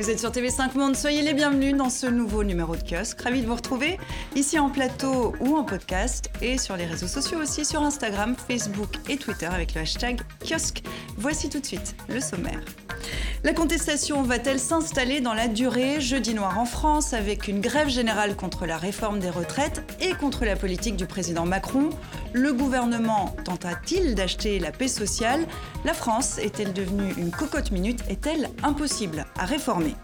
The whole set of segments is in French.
Vous êtes sur TV5 Monde, soyez les bienvenus dans ce nouveau numéro de kiosque. Ravi de vous retrouver ici en plateau ou en podcast et sur les réseaux sociaux aussi, sur Instagram, Facebook et Twitter avec le hashtag kiosque. Voici tout de suite le sommaire. La contestation va-t-elle s'installer dans la durée Jeudi noir en France avec une grève générale contre la réforme des retraites et contre la politique du président Macron. Le gouvernement tenta-t-il d'acheter la paix sociale La France est-elle devenue une cocotte minute Est-elle impossible à réformer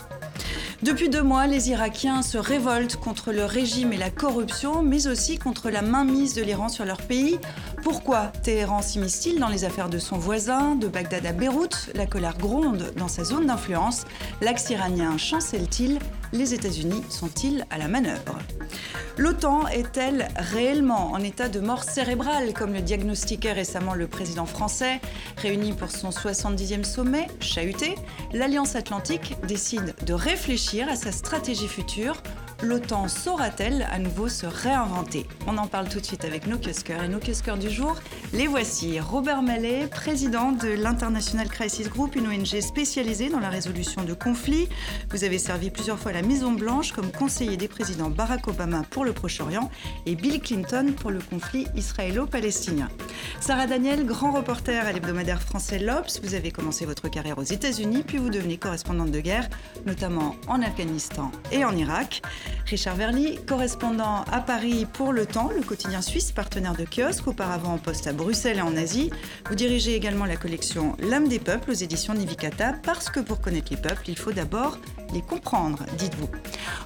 depuis deux mois, les Irakiens se révoltent contre le régime et la corruption, mais aussi contre la mainmise de l'Iran sur leur pays. Pourquoi Téhéran s'immisce-t-il dans les affaires de son voisin De Bagdad à Beyrouth, la colère gronde dans sa zone d'influence. L'axe iranien chancelle-t-il Les États-Unis sont-ils à la manœuvre? L'OTAN est-elle réellement en état de mort cérébrale, comme le diagnostiquait récemment le président français Réuni pour son 70e sommet, chahuté, l'Alliance Atlantique décide de réfléchir à sa stratégie future l'OTAN saura-t-elle à nouveau se réinventer On en parle tout de suite avec nos kiosqueurs et nos kiosqueurs du jour. Les voici. Robert Mallet, président de l'International Crisis Group, une ONG spécialisée dans la résolution de conflits. Vous avez servi plusieurs fois à la Maison Blanche comme conseiller des présidents Barack Obama pour le Proche-Orient et Bill Clinton pour le conflit israélo-palestinien. Sarah Daniel, grand reporter à l'hebdomadaire français L'Obs, vous avez commencé votre carrière aux États-Unis, puis vous devenez correspondante de guerre, notamment en Afghanistan et en Irak. Richard Verly, correspondant à Paris pour Le Temps, le quotidien suisse, partenaire de kiosque, auparavant en poste à Bruxelles et en Asie. Vous dirigez également la collection L'âme des peuples aux éditions Nivikata, parce que pour connaître les peuples, il faut d'abord les comprendre, dites-vous.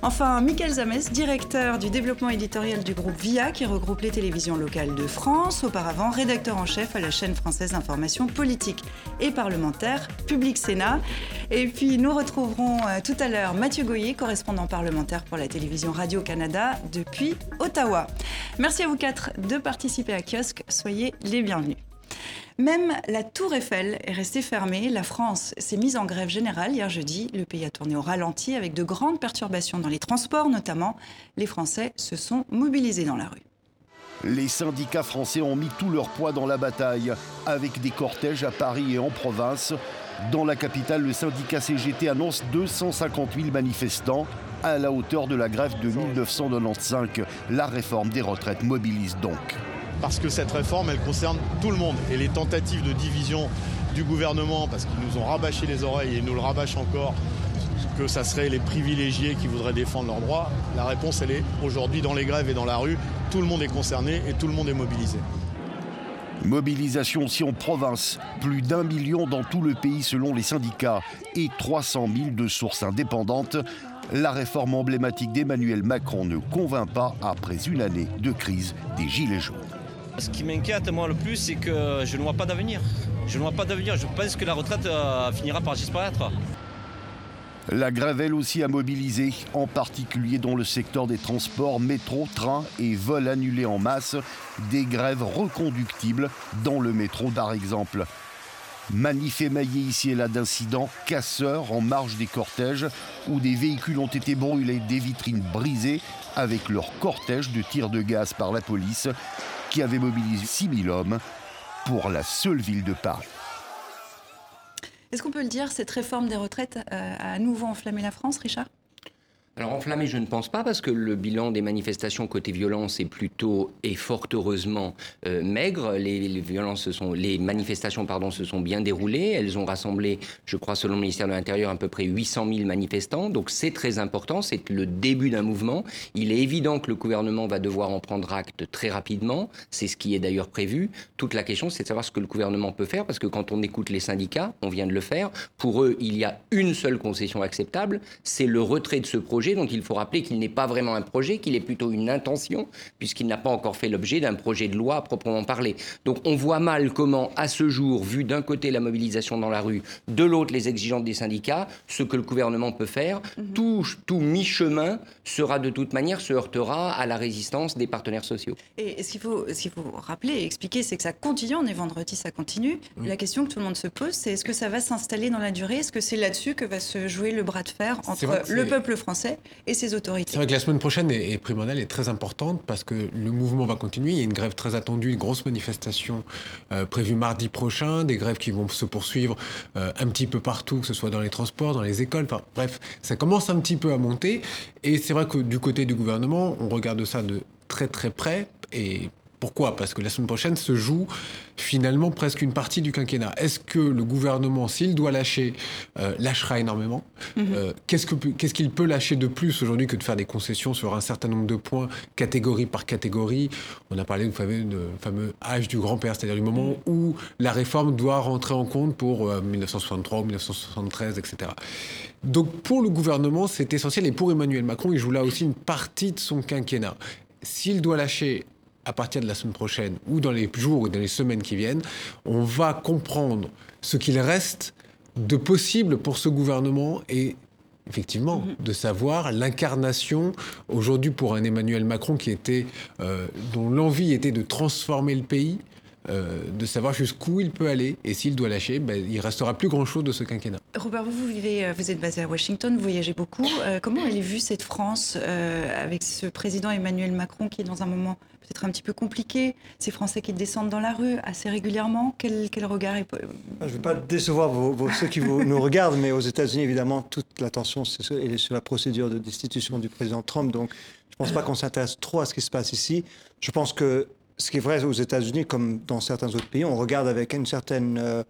Enfin, Michael Zames, directeur du développement éditorial du groupe VIA, qui regroupe les télévisions locales de France, auparavant rédacteur en chef à la chaîne française d'information politique et parlementaire, Public Sénat. Et puis, nous retrouverons euh, tout à l'heure Mathieu Goyer, correspondant parlementaire pour la télévision Radio-Canada depuis Ottawa. Merci à vous quatre de participer à Kiosque. Soyez les bienvenus. Même la Tour Eiffel est restée fermée. La France s'est mise en grève générale hier jeudi. Le pays a tourné au ralenti avec de grandes perturbations dans les transports notamment. Les Français se sont mobilisés dans la rue. Les syndicats français ont mis tout leur poids dans la bataille, avec des cortèges à Paris et en province. Dans la capitale, le syndicat CGT annonce 250 000 manifestants à la hauteur de la grève de 1995. La réforme des retraites mobilise donc parce que cette réforme, elle concerne tout le monde. Et les tentatives de division du gouvernement, parce qu'ils nous ont rabâché les oreilles et nous le rabâchent encore, que ça serait les privilégiés qui voudraient défendre leurs droits, la réponse, elle est aujourd'hui dans les grèves et dans la rue. Tout le monde est concerné et tout le monde est mobilisé. Mobilisation aussi en province, plus d'un million dans tout le pays selon les syndicats et 300 000 de sources indépendantes. La réforme emblématique d'Emmanuel Macron ne convainc pas après une année de crise des Gilets jaunes. Ce qui m'inquiète moi le plus, c'est que je ne vois pas d'avenir. Je ne vois pas d'avenir. Je pense que la retraite euh, finira par disparaître. La grève, elle aussi, a mobilisé, en particulier dans le secteur des transports, métro, train et vols annulés en masse. Des grèves reconductibles dans le métro, par exemple. Manif émaillé ici et là d'incidents, casseurs en marge des cortèges, où des véhicules ont été brûlés, des vitrines brisées, avec leur cortège de tirs de gaz par la police qui avait mobilisé 6000 hommes pour la seule ville de Paris. Est-ce qu'on peut le dire, cette réforme des retraites euh, a à nouveau enflammé la France, Richard? Alors enflammé, je ne pense pas, parce que le bilan des manifestations côté violence est plutôt et fort heureusement euh, maigre. Les, violences se sont, les manifestations pardon, se sont bien déroulées. Elles ont rassemblé, je crois, selon le ministère de l'Intérieur, à peu près 800 000 manifestants. Donc c'est très important, c'est le début d'un mouvement. Il est évident que le gouvernement va devoir en prendre acte très rapidement. C'est ce qui est d'ailleurs prévu. Toute la question, c'est de savoir ce que le gouvernement peut faire, parce que quand on écoute les syndicats, on vient de le faire, pour eux, il y a une seule concession acceptable, c'est le retrait de ce projet dont il faut rappeler qu'il n'est pas vraiment un projet, qu'il est plutôt une intention, puisqu'il n'a pas encore fait l'objet d'un projet de loi à proprement parler. Donc on voit mal comment, à ce jour, vu d'un côté la mobilisation dans la rue, de l'autre les exigences des syndicats, ce que le gouvernement peut faire, mhm. tout, tout mi-chemin sera de toute manière, se heurtera à la résistance des partenaires sociaux. Et ce qu'il faut, ce qu'il faut rappeler et expliquer, c'est que ça continue, on est vendredi, ça continue. La question que tout le monde se pose, c'est est-ce que ça va s'installer dans la durée? Est-ce que c'est là-dessus que va se jouer le bras de fer entre le peuple français Et ses autorités. C'est vrai que la semaine prochaine est, primordiale et très importante parce que le mouvement va continuer. Il y a une grève très attendue, une grosse manifestation euh, prévue mardi prochain, des grèves qui vont se poursuivre euh, un petit peu partout, que ce soit dans les transports, dans les écoles. Enfin, bref, ça commence un petit peu à monter. Et c'est vrai que du côté du gouvernement, on regarde ça de très très près pourquoi? Parce que la semaine prochaine se joue finalement presque une partie du quinquennat. Est-ce que le gouvernement, s'il doit lâcher, euh, lâchera énormément? Mm -hmm. euh, Qu'est-ce qu'il qu peut lâcher de plus aujourd'hui que de faire des concessions sur un certain nombre de points, catégorie par catégorie? On a parlé du fameux, de, fameux âge du grand-père, c'est-à-dire du moment où la réforme doit rentrer en compte pour euh, 1963 ou 1973, etc. Donc pour le gouvernement, c'est essentiel. Et pour Emmanuel Macron, il joue là aussi une partie de son quinquennat. S'il doit lâcher à partir de la semaine prochaine ou dans les jours ou dans les semaines qui viennent, on va comprendre ce qu'il reste de possible pour ce gouvernement et effectivement -hmm. de savoir l'incarnation aujourd'hui pour un Emmanuel Macron qui était euh, dont l'envie était de transformer le pays euh, de savoir jusqu'où il peut aller et s'il doit lâcher, ben, il restera plus grand chose de ce quinquennat. Robert, vous, vous vivez, vous êtes basé à Washington, vous voyagez beaucoup. Euh, comment elle est vue cette France euh, avec ce président Emmanuel Macron qui est dans un moment peut-être un petit peu compliqué, ces Français qui descendent dans la rue assez régulièrement? Quel, quel regard est... Je ne veux pas décevoir vos, vos, ceux qui vous, nous regardent, mais aux États-Unis, évidemment, toute l'attention est sur la procédure de destitution du président Trump. Donc, je ne pense pas qu'on s'intéresse trop à ce qui se passe ici. Je pense que ce qui est vrai aux États-Unis, comme dans certains autres pays, on regarde avec une certaine euh,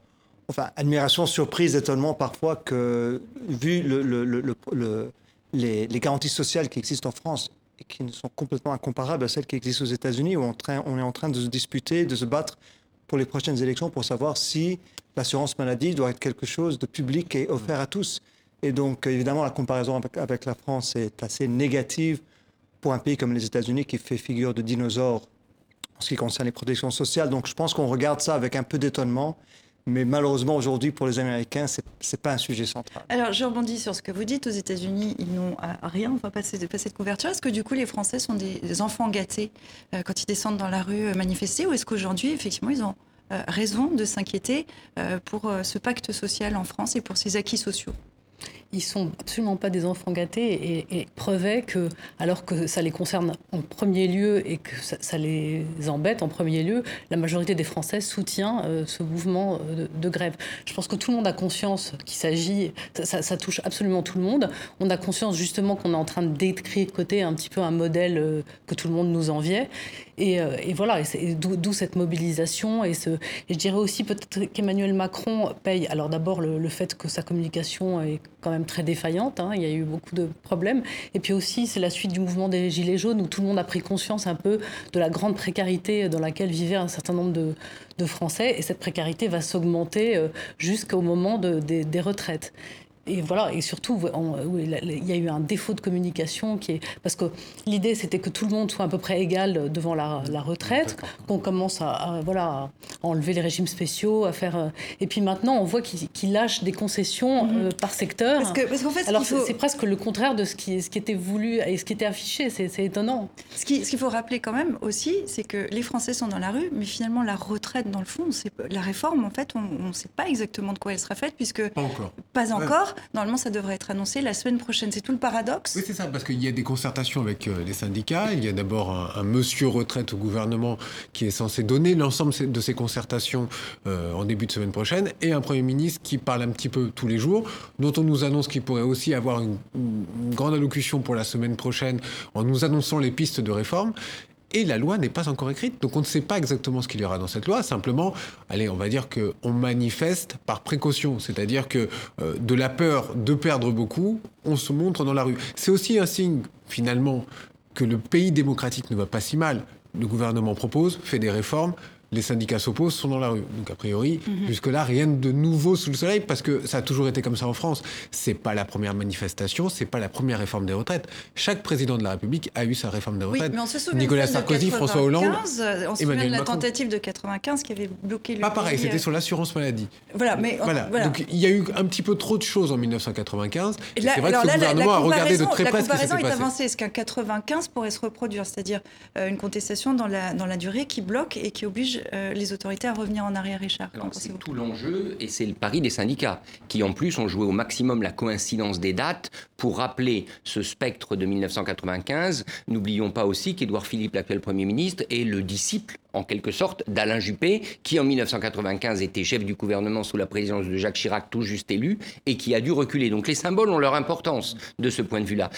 enfin, admiration, surprise, étonnement parfois que, vu le, le, le, les, garanties sociales qui existent en France et qui sont complètement incomparables à celles qui existent aux États-Unis, on, est en train de se disputer, de se battre pour les prochaines élections pour savoir si l'assurance maladie doit être quelque chose de public et offert à tous. Et donc, évidemment, la comparaison avec la France est assez négative pour un pays comme les États-Unis qui fait figure de dinosaure en ce qui concerne les protections sociales. Donc je pense qu'on regarde ça avec un peu d'étonnement. Mais malheureusement, aujourd'hui, pour les Américains, ce n'est pas un sujet central. Alors, je rebondis sur ce que vous dites. Aux États-Unis, ils n'ont rien. On va passer passer de couverture. Est-ce que, du coup, les Français sont des, enfants gâtés euh, quand ils descendent dans la rue euh, manifester? Ou est-ce qu'aujourd'hui, effectivement, ils ont euh, raison de s'inquiéter euh, pour ce pacte social en France et pour ces acquis sociaux? Ils sont absolument pas des enfants gâtés et, et que, alors que ça les concerne en premier lieu et que ça, les embête en premier lieu, la majorité des Français soutient euh, ce mouvement de, de, grève. Je pense que tout le monde a conscience qu'il s'agit, ça, touche absolument tout le monde. On a conscience justement qu'on est en train de détricoter un petit peu un modèle euh, que tout le monde nous enviait. Et, euh, voilà, d'où cette mobilisation. Et, je dirais aussi peut-être qu'Emmanuel Macron paye, alors d'abord le fait que sa communication est quand même très défaillante. Hein, il y a eu beaucoup de problèmes. Et puis aussi, c'est la suite du mouvement des Gilets jaunes où tout le monde a pris conscience un peu de la grande précarité dans laquelle vivaient un certain nombre de, Français. Et cette précarité va s'augmenter euh, jusqu'au moment de, de, des retraites et voilà et surtout on, il y a eu un défaut de communication qui est parce que l'idée c'était que tout le monde soit à peu près égal devant la, la retraite qu'on commence à, à, voilà à enlever les régimes spéciaux à faire euh, et puis maintenant on voit qu'ils qu lâchent des concessions mm -hmm. euh, par secteur parce que, parce fait alors c'est faut... presque le contraire de ce qui ce qui était voulu et ce qui était affiché c'est étonnant ce qu'il ce faut rappeler quand même aussi c'est que les français sont dans la rue mais finalement la retraite dans le fond la réforme en fait on ne sait pas exactement de quoi elle sera faite puisque pas encore, pas encore. Ouais. Normalement, ça devrait être annoncé la semaine prochaine. C'est tout le paradoxe. Oui, c'est ça, parce qu'il y a des concertations avec euh, les syndicats. Il y a d'abord un, monsieur retraite au gouvernement qui est censé donner l'ensemble de ces concertations euh, en début de semaine prochaine, et un Premier ministre qui parle un petit peu tous les jours, dont on nous annonce qu'il pourrait aussi avoir une grande allocution pour la semaine prochaine en nous annonçant les pistes de réforme et la loi n'est pas encore écrite. Donc on ne sait pas exactement ce qu'il y aura dans cette loi. Simplement, allez, on va dire qu'on manifeste par précaution, c'est-à-dire que euh, de la peur de perdre beaucoup, on se montre dans la rue. C'est aussi un signe, finalement, que le pays démocratique ne va pas si mal. Le gouvernement propose, fait des réformes, les syndicats s'opposent, sont dans la rue. Donc a priori, mm -hmm. jusque-là, rien de nouveau sous le soleil, parce que ça a toujours été comme ça en France. C'est pas la première manifestation, c'est pas la première réforme des retraites. Chaque président de la République a eu sa réforme des retraites. Oui, mais on se souvient Nicolas Sarkozy, 95, François Hollande, on se souvient de la Macron. tentative de 95 qui avait bloqué le. Pas pareil, c'était sur l'assurance maladie. Voilà, mais voilà. voilà. Donc il y a eu un petit peu trop de choses en 1995. Et c'est vrai que ce là, gouvernement a regardé de très près ce qui s'était passé. est avancée. Est-ce qu'un 95 pourrait se reproduire, c'est-à-dire euh, une contestation dans la dans la durée qui bloque et qui oblige oblige euh, les autorités à revenir en arrière, Richard C'est tout l'enjeu et c'est le pari des syndicats qui en plus ont joué au maximum la coïncidence des dates pour rappeler ce spectre de 1995. N'oublions pas aussi qu'Édouard Philippe, l'actuel Premier ministre, est le disciple en quelque sorte, d'Alain Juppé, qui en 1995 était chef du gouvernement sous la présidence de Jacques Chirac, tout juste élu, et qui a dû reculer. Donc les symboles ont leur importance de ce point de vue-là.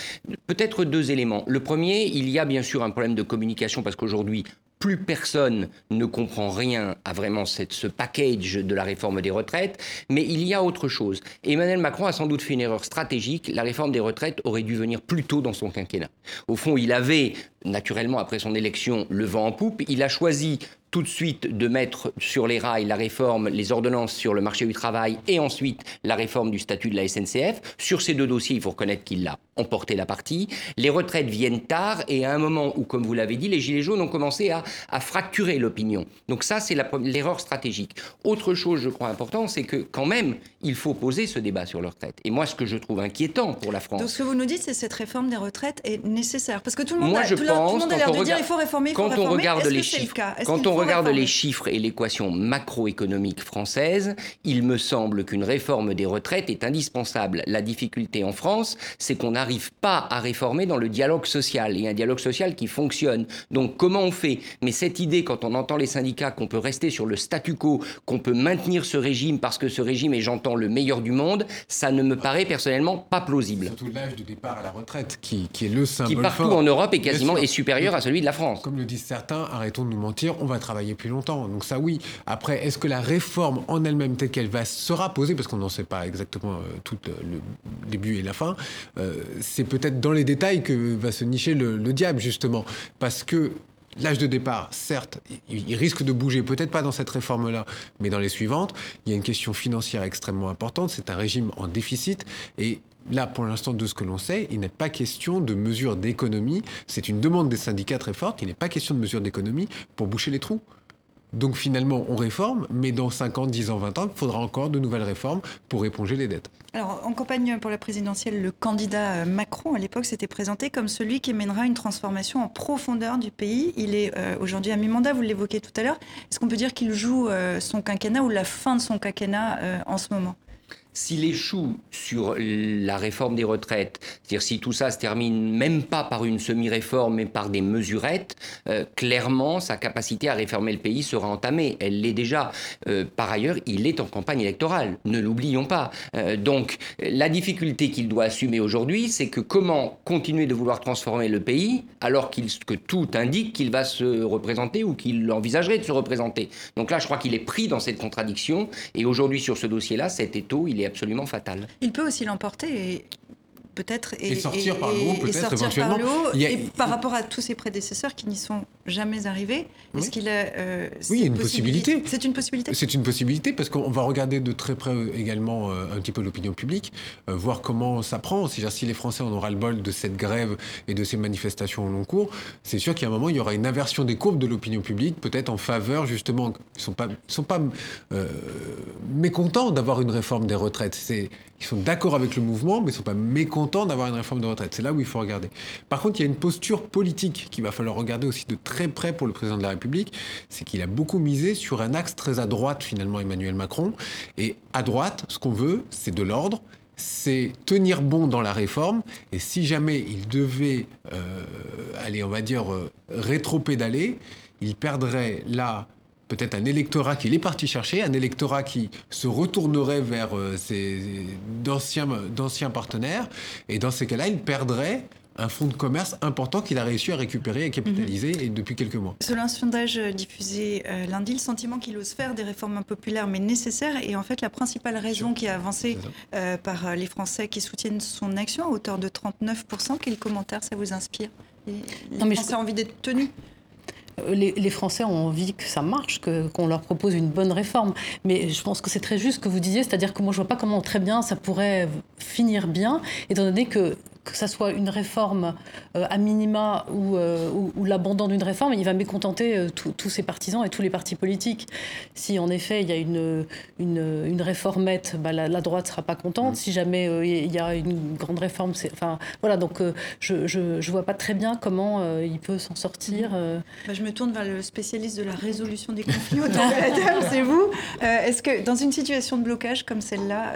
Peut-être deux éléments. Le premier, il y a bien sûr un problème de communication, parce qu'aujourd'hui, plus personne ne comprend rien à vraiment ce package de la réforme des retraites, mais il y a autre chose. Emmanuel Macron a sans doute fait une erreur stratégique. La réforme des retraites aurait dû venir plus tôt dans son quinquennat. Au fond, il avait, naturellement, après son élection, le vent en poupe. Il a choisi tout de suite de mettre sur les rails la réforme, les ordonnances sur le marché du travail et ensuite la réforme du statut de la SNCF. Sur ces deux dossiers, il faut reconnaître qu'il l'a emporté la partie. Les retraites viennent tard et à un moment où, comme vous l'avez dit, les Gilets jaunes ont commencé à, à fracturer l'opinion. Donc ça, c'est l'erreur stratégique. Autre chose, je crois, important, c'est que quand même, il faut poser ce débat sur les retraites. Et moi, ce que je trouve inquiétant pour la France... Donc ce que vous nous dites, c'est que cette réforme des retraites est nécessaire. Parce que tout le monde a, tout le monde a l'air de dire il faut réformer, il faut quand réformer. On regarde les chiffres, quand on regarde les chiffres et l'équation macroéconomique française, il me semble qu'une réforme des retraites est indispensable. La difficulté en France, c'est qu'on n'arrive pas à réformer dans le dialogue social, et un dialogue social qui fonctionne. Donc comment on fait? Mais cette idée, quand on entend les syndicats, qu'on peut rester sur le statu quo, qu'on peut maintenir ce régime parce que ce régime est, j'entends, le meilleur du monde, ça ne me paraît personnellement pas plausible. Surtout l'âge de départ à la retraite, qui, est le symbole Qui partout en Europe est quasiment est supérieur à celui de la France. Comme le disent certains, arrêtons de nous mentir, on va travailler plus longtemps. Donc ça oui. Après, est-ce que la réforme en elle-même telle qu'elle va sera posée, parce qu'on n'en sait pas exactement euh, tout euh, le début et la fin, euh, c'est peut-être dans les détails que va se nicher le, le diable justement, parce que L'âge de départ, certes, il risque de bouger, peut-être pas dans cette réforme-là, mais dans les suivantes. Il y a une question financière extrêmement importante. C'est un régime en déficit et Là, pour l'instant, de ce que l'on sait, il n'est pas question de mesures d'économie. C'est une demande des syndicats très forte. Il n'est pas question de mesures d'économie pour boucher les trous. Donc finalement, on réforme, mais dans 5 ans, 10 ans, 20 ans, il faudra encore de nouvelles réformes pour éponger les dettes. Alors, en campagne pour la présidentielle, le candidat euh, Macron, à l'époque, s'était présenté comme celui qui mènera une transformation en profondeur du pays. Il est euh, aujourd'hui à mi-mandat, vous l'évoquez tout à l'heure. Est-ce qu'on peut dire qu'il joue euh, son quinquennat ou la fin de son quinquennat en ce moment? S'il échoue sur la réforme des retraites, c'est-à-dire si tout ça se termine même pas par une semi-réforme, mais par des mesurettes, euh, clairement, sa capacité à réformer le pays sera entamée. Elle l'est déjà. Euh, par ailleurs, il est en campagne électorale, ne l'oublions pas. Euh, donc, la difficulté qu'il doit assumer aujourd'hui, c'est que comment continuer de vouloir transformer le pays alors que tout indique qu'il va se représenter ou qu'il envisagerait de se représenter. Donc là, je crois qu'il est pris dans cette contradiction. Et aujourd'hui, sur ce dossier-là, cet étau, il est absolument fatal. Il peut aussi l'emporter et peut-être et, sortir par le haut, peut-être éventuellement. et par rapport à tous ses prédécesseurs qui n'y sont jamais arrivés, est-ce qu'il a euh, Oui, il y a une possibilité. C'est une possibilité. C'est une possibilité parce qu'on va regarder de très près également euh, un petit peu l'opinion publique, euh, voir comment ça prend. Si, si les Français en aura le bol de cette grève et de ces manifestations au long cours, c'est sûr qu'à un moment il y aura une inversion des courbes de l'opinion publique, peut-être en faveur justement. Ils sont pas, sont pas mécontents d'avoir une réforme des retraites. Ils sont d'accord avec le mouvement, mais ils ne sont pas mécontents d'avoir une réforme de retraite. C'est là où il faut regarder. Par contre, il y a une posture politique qu'il va falloir regarder aussi de très près pour le président de la République. C'est qu'il a beaucoup misé sur un axe très à droite, finalement, Emmanuel Macron. Et à droite, ce qu'on veut, c'est de l'ordre, c'est tenir bon dans la réforme. Et si jamais il devait, euh, aller, on va dire, euh, rétro-pédaler, il perdrait là peut-être un électorat qu'il est parti chercher, un électorat qui se retournerait vers euh, ses d'anciens partenaires, et dans ces cas-là, il perdrait un fonds de commerce important qu'il a réussi à récupérer et capitaliser mhm. depuis quelques mois. Selon un sondage diffusé euh, lundi, le sentiment qu'il ose faire des réformes impopulaires mais nécessaires est en fait la principale raison qui est avancée euh, par les Français qui soutiennent son action à hauteur de 39%. Quel commentaire ça vous inspire? Les, non, mais Français ont envie d'être tenus les, Français ont envie que ça marche, qu'on leur propose une bonne réforme. Mais je pense que c'est très juste ce que vous disiez, c'est-à-dire que moi je vois pas comment très bien ça pourrait finir bien, étant donné que que ça soit une réforme à minima ou, ou, l'abandon d'une réforme, il va mécontenter tous ses partisans et tous les partis politiques. Si en effet il y a une, une, une réformette, bah, la, droite ne sera pas contente. Mmh. Si jamais il y a une grande réforme, c'est, enfin voilà, donc je ne vois pas très bien comment il peut s'en sortir. Bah, je me tourne vers le spécialiste de la résolution des conflits, c'est vous. Est-ce que dans une situation de blocage comme celle-là,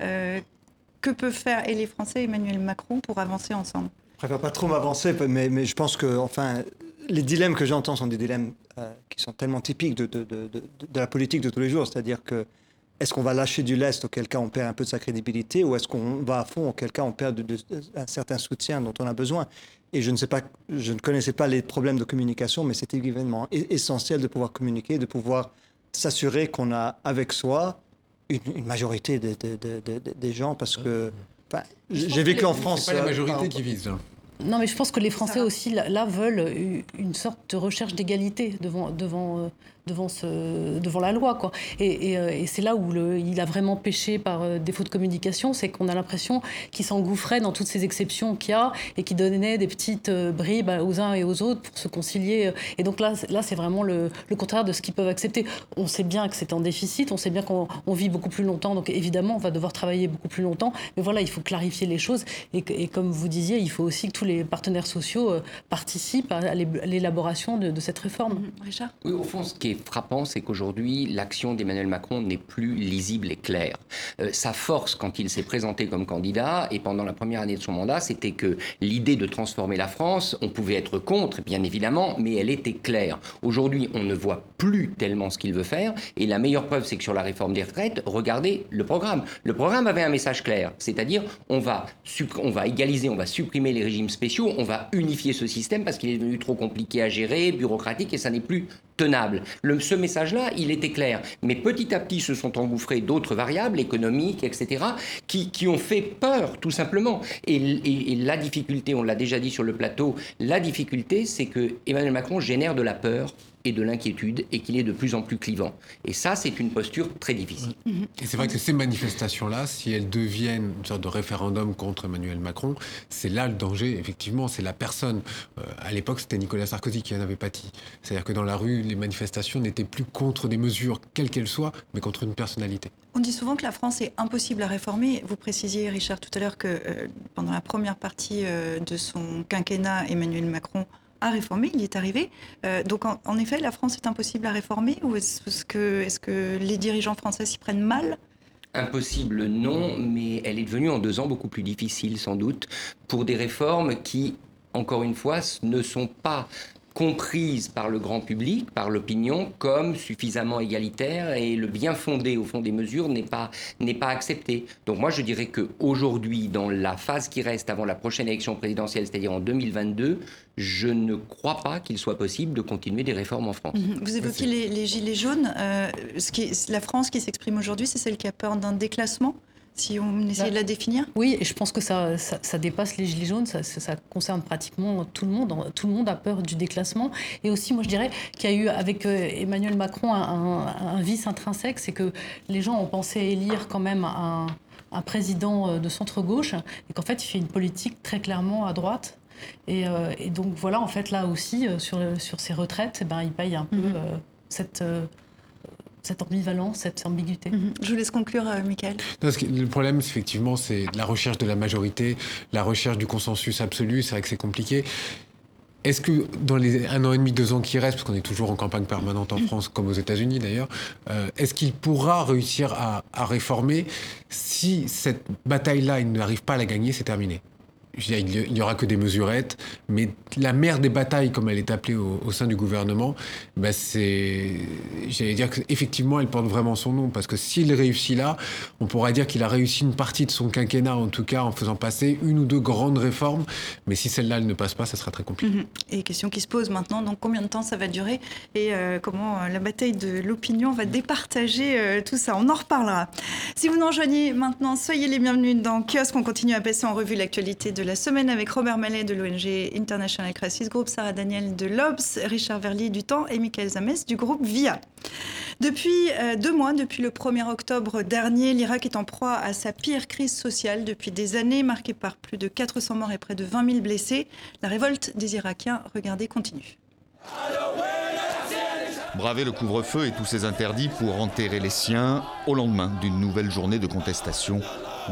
que peuvent faire et les Français et Emmanuel Macron pour avancer ensemble? Je préfère pas trop m'avancer, mais, je pense que enfin, les dilemmes que j'entends sont des dilemmes euh, qui sont tellement typiques de, de, de, la politique de tous les jours. C'est-à-dire que est-ce qu'on va lâcher du lest, auquel cas on perd un peu de sa crédibilité, ou est-ce qu'on va à fond, auquel cas on perd un certain soutien dont on a besoin? Et je ne sais pas, je ne connaissais pas les problèmes de communication, mais c'est évidemment essentiel de pouvoir communiquer, de pouvoir s'assurer qu'on a avec soi une, majorité des gens parce que j'ai vécu en France. C'est pas la majorité qui vise. Non, mais je pense que les Français aussi, là, veulent une sorte de recherche d'égalité devant, devant, euh, devant, ce, devant la loi. Quoi. Et, euh, et, c'est là où le, il a vraiment péché par euh, défaut de communication, c'est qu'on a l'impression qu'il s'engouffrait dans toutes ces exceptions qu'il y a et qu'il donnait des petites euh, bribes aux uns et aux autres pour se concilier. Et donc là, là c'est vraiment le, le, contraire de ce qu'ils peuvent accepter. On sait bien que c'est en déficit, on sait bien qu'on vit beaucoup plus longtemps, donc évidemment, on va devoir travailler beaucoup plus longtemps. Mais voilà, il faut clarifier les choses. Et, et comme vous disiez, il faut aussi que tous les partenaires sociaux participent à l'élaboration de, de, cette réforme. Mmh. Richard? Oui, au fond, ce qui est frappant, c'est qu'aujourd'hui, l'action d'Emmanuel Macron n'est plus lisible et claire. Euh, sa force, quand il s'est présenté comme candidat, et pendant la première année de son mandat, c'était que l'idée de transformer la France, on pouvait être contre, bien évidemment, mais elle était claire. Aujourd'hui, on ne voit plus tellement ce qu'il veut faire, et la meilleure preuve, c'est que sur la réforme des retraites, regardez le programme. Le programme avait un message clair, c'est-à-dire on va, on va égaliser, on va supprimer les régimes spéciaux, on va unifier ce système parce qu'il est devenu trop compliqué à gérer, bureaucratique, et ça n'est plus tenable. Ce message-là, il était clair. Mais petit à petit se sont engouffrées d'autres variables économiques, etc., qui, ont fait peur, tout simplement. Et, et, et la difficulté, on l'a déjà dit sur le plateau, la difficulté, c'est que Emmanuel Macron génère de la peur et de l'inquiétude et qu'il est de plus en plus clivant. Et ça, c'est une posture très difficile. Et c'est vrai que ces manifestations-là, si elles deviennent une sorte de référendum contre Emmanuel Macron, c'est là le danger, effectivement, c'est la personne. Euh, à l'époque, c'était Nicolas Sarkozy qui en avait pâti. C'est-à-dire que dans la rue, les manifestations n'étaient plus contre des mesures, quelles qu'elles soient, mais contre une personnalité. On dit souvent que la France est impossible à réformer. Vous précisiez, Richard, tout à l'heure que euh, pendant la première partie euh, de son quinquennat, Emmanuel Macron à réformer, il y est arrivé. Euh, donc en, effet, la France est impossible à réformer ou est-ce que, les dirigeants français s'y prennent mal? Impossible, non, mais elle est devenue en deux ans beaucoup plus difficile sans doute pour des réformes qui, encore une fois, ne sont pas comprise par le grand public, par l'opinion, comme suffisamment égalitaire et le bien fondé au fond des mesures n'est pas, n'est pas accepté. Donc moi je dirais qu'aujourd'hui, dans la phase qui reste avant la prochaine élection présidentielle, c'est-à-dire en 2022, je ne crois pas qu'il soit possible de continuer des réformes en France. Mhm. Vous évoquez les, gilets jaunes. Euh, ce qui la France qui s'exprime aujourd'hui, c'est celle qui a peur d'un déclassement? Si on essaie de la définir Oui, et je pense que ça, ça, dépasse les gilets jaunes, ça, ça, concerne pratiquement tout le monde. Tout le monde a peur du déclassement. Et aussi, moi, je dirais qu'il y a eu avec euh, Emmanuel Macron un, vice intrinsèque, c'est que les gens ont pensé élire quand même un, un président euh, de centre-gauche, et qu'en fait, il fait une politique très clairement à droite. Et, euh, et, donc voilà, en fait, là aussi, sur, sur ces retraites, eh ben, il paye un peu mm-hmm. cette cette ambivalence, cette ambiguïté. Mhm. Je vous laisse conclure, euh, Michael. le problème, effectivement, c'est la recherche de la majorité, la recherche du consensus absolu. C'est vrai que c'est compliqué. Est-ce que dans les un an et demi, deux ans qui restent, parce qu'on est toujours en campagne permanente en mhm. France, comme aux États-Unis d'ailleurs, euh, est-ce qu'il pourra réussir à, à réformer si cette bataille-là, il n'arrive pas à la gagner, c'est terminé? Il n'y aura que des mesurettes, mais la mère des batailles, comme elle est appelée au, sein du gouvernement, bah c'est, j'allais dire qu'effectivement, elle porte vraiment son nom, parce que s'il réussit là, on pourra dire qu'il a réussi une partie de son quinquennat, en tout cas, en faisant passer une ou deux grandes réformes, mais si celle-là, elle ne passe pas, ça sera très compliqué. Mm-hmm. Et question qui se pose maintenant, donc combien de temps ça va durer, et euh, comment euh, la bataille de l'opinion va départager euh, tout ça, on en reparlera. Si vous nous rejoignez maintenant, soyez les bienvenus dans Kiosque, on continue à passer en revue l'actualité de la semaine avec Robert Mallet de l'ONG International Crisis Group, Sarah Daniel de l'Obs, Richard Verlier du Temps et Michael Zames du groupe VIA. Depuis euh, deux mois, depuis le 1er octobre dernier, l'Irak est en proie à sa pire crise sociale depuis des années, marquée par plus de 400 morts et près de 20 000 blessés. La révolte des Irakiens, regardez, continue. Braver le couvre-feu et tous ses interdits pour enterrer les siens au lendemain d'une nouvelle journée de contestation,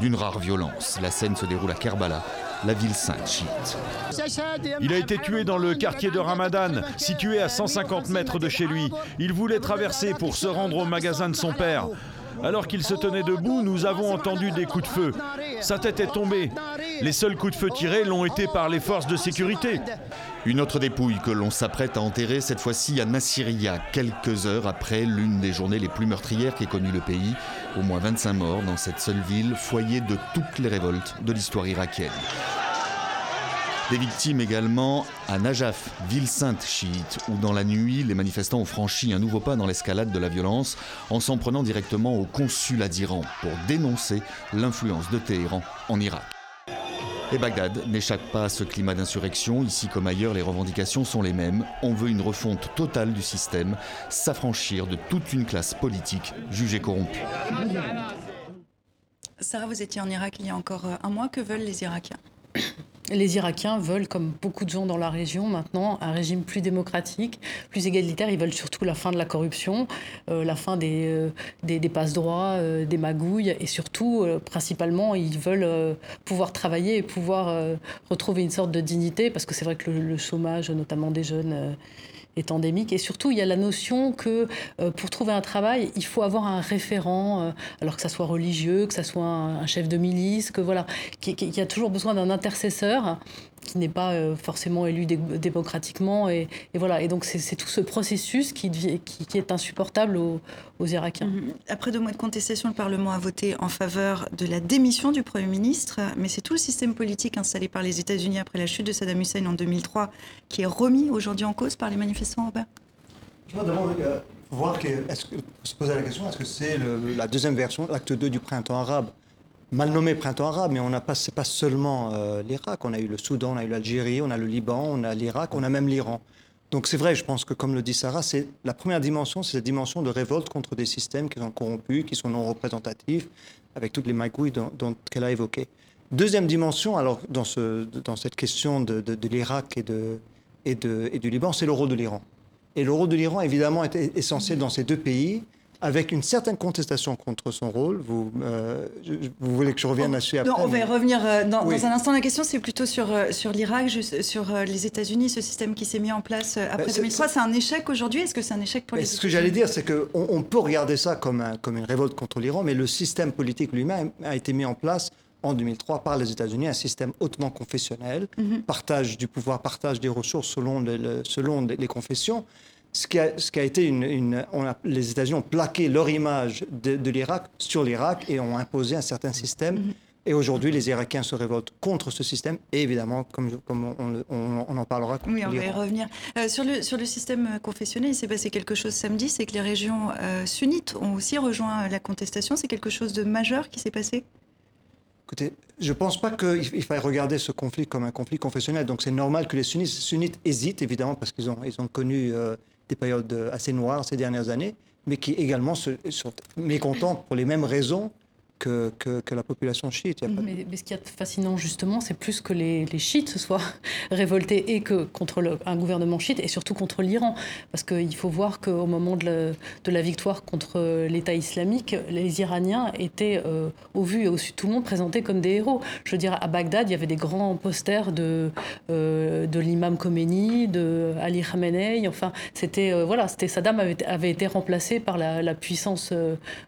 d'une rare violence. La scène se déroule à Kerbala, la ville sainte chiite. Il a été tué dans le quartier de Ramadan, situé à 150 mètres de chez lui. Il voulait traverser pour se rendre au magasin de son père. Alors qu'il se tenait debout, nous avons entendu des coups de feu. Sa tête est tombée. Les seuls coups de feu tirés l'ont été par les forces de sécurité. Une autre dépouille que l'on s'apprête à enterrer, cette fois-ci à Nassiria, quelques heures après l'une des journées les plus meurtrières qu'ait connu le pays. Au moins 25 morts dans cette seule ville, foyer de toutes les révoltes de l'histoire irakienne. Des victimes également à Najaf, ville sainte chiite, où dans la nuit, les manifestants ont franchi un nouveau pas dans l'escalade de la violence en s'en prenant directement au consulat d'Iran pour dénoncer l'influence de Téhéran en Irak. Et Bagdad n'échappe pas à ce climat d'insurrection. Ici comme ailleurs, les revendications sont les mêmes. On veut une refonte totale du système, s'affranchir de toute une classe politique jugée corrompue. Sarah, vous étiez en Irak il y a encore un mois. Que veulent les Irakiens? Les Irakiens veulent, comme beaucoup de gens dans la région maintenant, un régime plus démocratique, plus égalitaire. Ils veulent surtout la fin de la corruption, euh, la fin des, euh, des, passe-droits, euh, des magouilles, et surtout, principalement, ils veulent pouvoir travailler et pouvoir retrouver une sorte de dignité, parce que c'est vrai que le chômage, notamment des jeunes, est endémique. Et surtout, il y a la notion que euh, pour trouver un travail, il faut avoir un référent, euh, alors que ça soit religieux, que ça soit un, chef de milice, que voilà, qu'il y a toujours besoin d'un intercesseur qui n'est pas euh, forcément élu démocratiquement. Et, voilà. Et donc, c'est tout ce processus qui, qui, est insupportable aux, Irakiens. Mhm. Après deux mois de contestation, le Parlement a voté en faveur de la démission du Premier ministre. Mais c'est tout le système politique installé par les États-Unis après la chute de Saddam Hussein en 2003 qui est remis aujourd'hui en cause par les manifestants européens. Je voudrais euh, voir que, se poser la question est-ce que c'est la deuxième version, l'acte 2 du printemps arabe? Mal nommé printemps arabe, mais on n'a pas, seulement euh, l'Irak. On a eu le Soudan, on a eu l'Algérie, on a le Liban, on a l'Irak, on a même l'Iran. Donc c'est vrai, je pense que comme le dit Sarah, c'est la première dimension, c'est cette dimension de révolte contre des systèmes qui sont corrompus, qui sont non représentatifs, avec toutes les magouilles dont, qu'elle a évoquées. Deuxième dimension, alors dans, ce, dans cette question de, l'Irak et, de, et, et du Liban, c'est le rôle de l'Iran. Et le rôle de l'Iran, évidemment, est essentiel dans ces deux pays avec une certaine contestation contre son rôle. Vous, euh, vous voulez que je revienne là-dessus après On va y revenir euh, dans, un instant. La question, c'est plutôt sur, euh, sur l'Irak, sur les États-Unis, ce système qui s'est mis en place après 2003. C'est un échec aujourd'hui? Est-ce que c'est un échec pour les Ce que j'allais dire, c'est qu'on on peut regarder ça comme, un, comme une révolte contre l'Iran, mais le système politique lui-même a été mis en place en 2003 par les États-Unis, un système hautement confessionnel, mhm. partage du pouvoir, partage des ressources selon, selon les confessions ce qui a, ce qui a été une, on a, les États-Unis ont plaqué leur image de, l'Irak sur l'Irak et ont imposé un certain système. Mhm. Et aujourd'hui, les Irakiens se révoltent contre ce système. Et évidemment, comme, comme on, on, en parlera. Oui, on va y revenir. Euh, sur, le, sur le système confessionnel, il s'est passé quelque chose samedi. C'est que les régions euh, sunnites ont aussi rejoint la contestation. C'est quelque chose de majeur qui s'est passé? Écoutez, je ne pense pas qu'il faille regarder ce conflit comme un conflit confessionnel. Donc c'est normal que les sunnites, sunnites hésitent, évidemment, parce qu'ils ont, ils ont connu euh, des périodes assez noires ces dernières années, mais qui également se, sont mécontents pour les mêmes raisons que, que, la population chiite. mais, ce qui est fascinant justement, c'est plus que les, les, chiites se soient révoltés et que contre le, un gouvernement chiite et surtout contre l'Iran. Parce qu'il faut voir qu'au moment de la, de la, victoire contre l'État islamique, les Iraniens étaient, euh, au vu et au su de tout le monde, présentés comme des héros. Je veux dire, à Bagdad, il y avait des grands posters de, euh, de l'imam Khomeini, de Ali Khamenei. Enfin, c'était, euh, voilà, c'était Saddam avait, avait, été remplacé par la, la puissance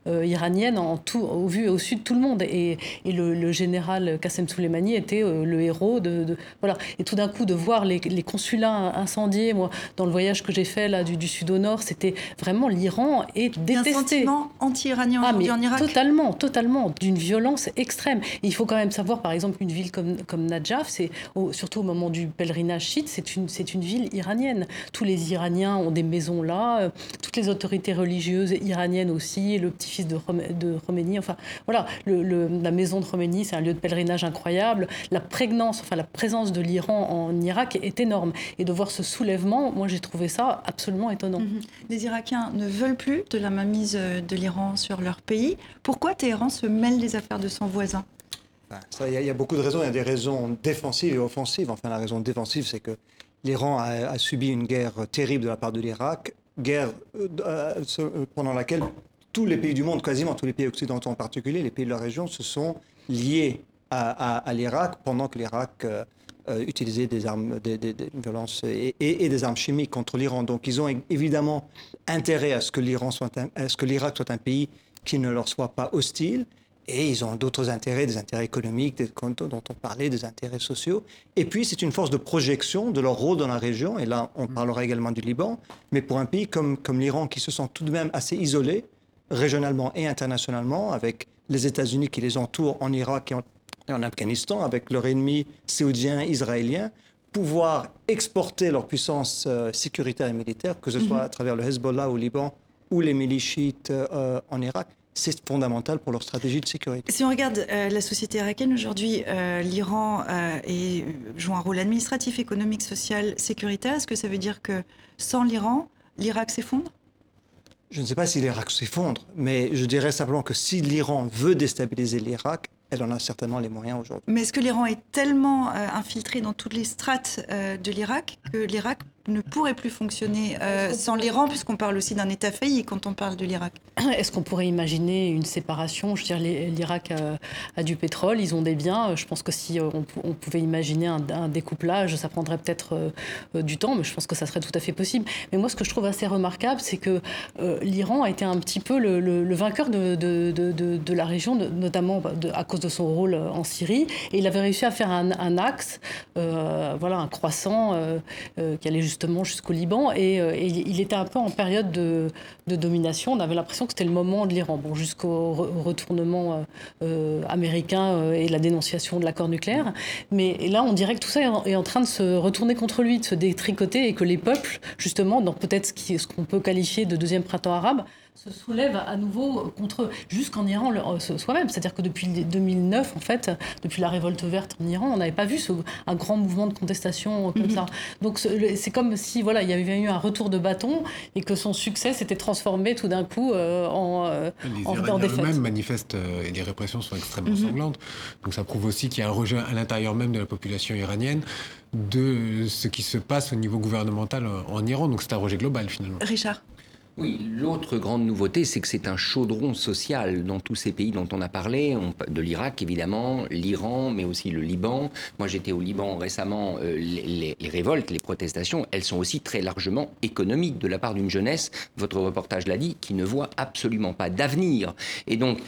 iranienne en tout, au vu et au de tout le monde. Et, le, général Qassem Soleimani était euh, le héros de, Voilà. Et tout d'un coup, de voir les, consulats incendiés, moi, dans le voyage que j'ai fait là, du, sud au nord, c'était vraiment l'Iran et détesté. Un sentiment anti-iranien ah, en Irak? Totalement, totalement, d'une violence extrême. il faut quand même savoir, par exemple, une ville comme, comme Najaf, c'est surtout au moment du pèlerinage chiite, c'est une, c'est une ville iranienne. Tous les Iraniens ont des maisons là, euh, toutes les autorités religieuses iraniennes aussi, le petit-fils de, de Khomeini, enfin voilà, la maison de Khomeini, c'est un lieu de pèlerinage incroyable. La prégnance, enfin la présence de l'Iran en Irak est énorme. Et de voir ce soulèvement, moi j'ai trouvé ça absolument étonnant. Mhm. Les Irakiens ne veulent plus de la mainmise de l'Iran sur leur pays. Pourquoi Téhéran se mêle des affaires de son voisin? Il y, a beaucoup de raisons. Il y a des raisons défensives et offensives. Enfin, la raison défensive, c'est que l'Iran a, subi une guerre terrible de la part de l'Irak, guerre euh, euh, pendant laquelle tous les pays du monde, quasiment tous les pays occidentaux en particulier, les pays de la région, se sont liés à, l'Irak pendant que l'Irak euh, utilisait des armes, des, violences et, des armes chimiques contre l'Iran. Donc, ils ont évidemment intérêt à ce que l'Iran soit, à ce que l'Irak soit un pays qui ne leur soit pas hostile. Et ils ont d'autres intérêts, des intérêts économiques dont on parlait, des intérêts sociaux. Et puis, c'est une force de projection de leur rôle dans la région. Et là, on mm. parlera également du Liban. Mais pour un pays comme, comme l'Iran, qui se sent tout de même assez isolé, régionalement et internationalement, avec les États-Unis qui les entourent en Irak et en, Afghanistan, avec leur ennemi saoudien, israélien, pouvoir exporter leur puissance euh, sécuritaire et militaire, que ce soit mm-hmm. à travers le Hezbollah au Liban ou les milices euh, en Irak, c'est fondamental pour leur stratégie de sécurité. Si on regarde euh, la société irakienne aujourd'hui, l'Iran joue un rôle administratif, économique, social, sécuritaire. Est-ce que ça veut dire que sans l'Iran, l'Irak s'effondre? Je ne sais pas si l'Irak s'effondre, mais je dirais simplement que si l'Iran veut déstabiliser l'Irak, elle en a certainement les moyens aujourd'hui. Mais est-ce que l'Iran est tellement infiltré dans toutes les strates de l'Irak que l'Irak ne pourrait plus fonctionner euh, sans l'Iran, puisqu'on parle aussi d'un État failli quand on parle de l'Irak? Est-ce qu'on pourrait imaginer une séparation? Je veux dire, l'Irak a, du pétrole, ils ont des biens. Je pense que si euh, on, pouvait imaginer un, découplage, ça prendrait peut-être euh, du temps, mais je pense que ça serait tout à fait possible. Mais moi, ce que je trouve assez remarquable, c'est que l'Iran a été un petit peu le, vainqueur de, de, la région, notamment à cause de son rôle en Syrie, et il avait réussi à faire un, axe, voilà, un croissant qui allait juste justement jusqu'au Liban. Euh, et, il était un peu en période de, domination. On avait l'impression que c'était le moment de l'Iran, bon, jusqu'au retournement euh, euh, américain et la dénonciation de l'accord nucléaire. Mais là, on dirait que tout ça est en, train de se retourner contre lui, de se détricoter, et que les peuples, justement, dans peut-être ce qu'on peut qualifier de deuxième printemps arabe, se soulève à nouveau contre jusqu'en Iran euh, soi-même. C'est-à-dire que depuis 2009, en fait, depuis la révolte verte en Iran, on n'avait pas vu ce, un grand mouvement de contestation comme mhm. ça. Donc c'est comme si voilà, il y avait eu un retour de bâton et que son succès s'était transformé tout d'un coup euh, en, euh, les en, défaite. Les manifestent et les répressions sont extrêmement mhm. sanglantes. Donc ça prouve aussi qu'il y a un rejet à l'intérieur même de la population iranienne de ce qui se passe au niveau gouvernemental en Iran. Donc c'est un rejet global finalement. Richard oui, l'autre grande nouveauté, c'est que c'est un chaudron social dans tous ces pays dont on a parlé, de l'Irak évidemment, l'Iran, mais aussi le Liban. Moi j'étais au Liban récemment, euh, les, révoltes, les protestations, elles sont aussi très largement économiques de la part d'une jeunesse, votre reportage l'a dit, qui ne voit absolument pas d'avenir. Et donc,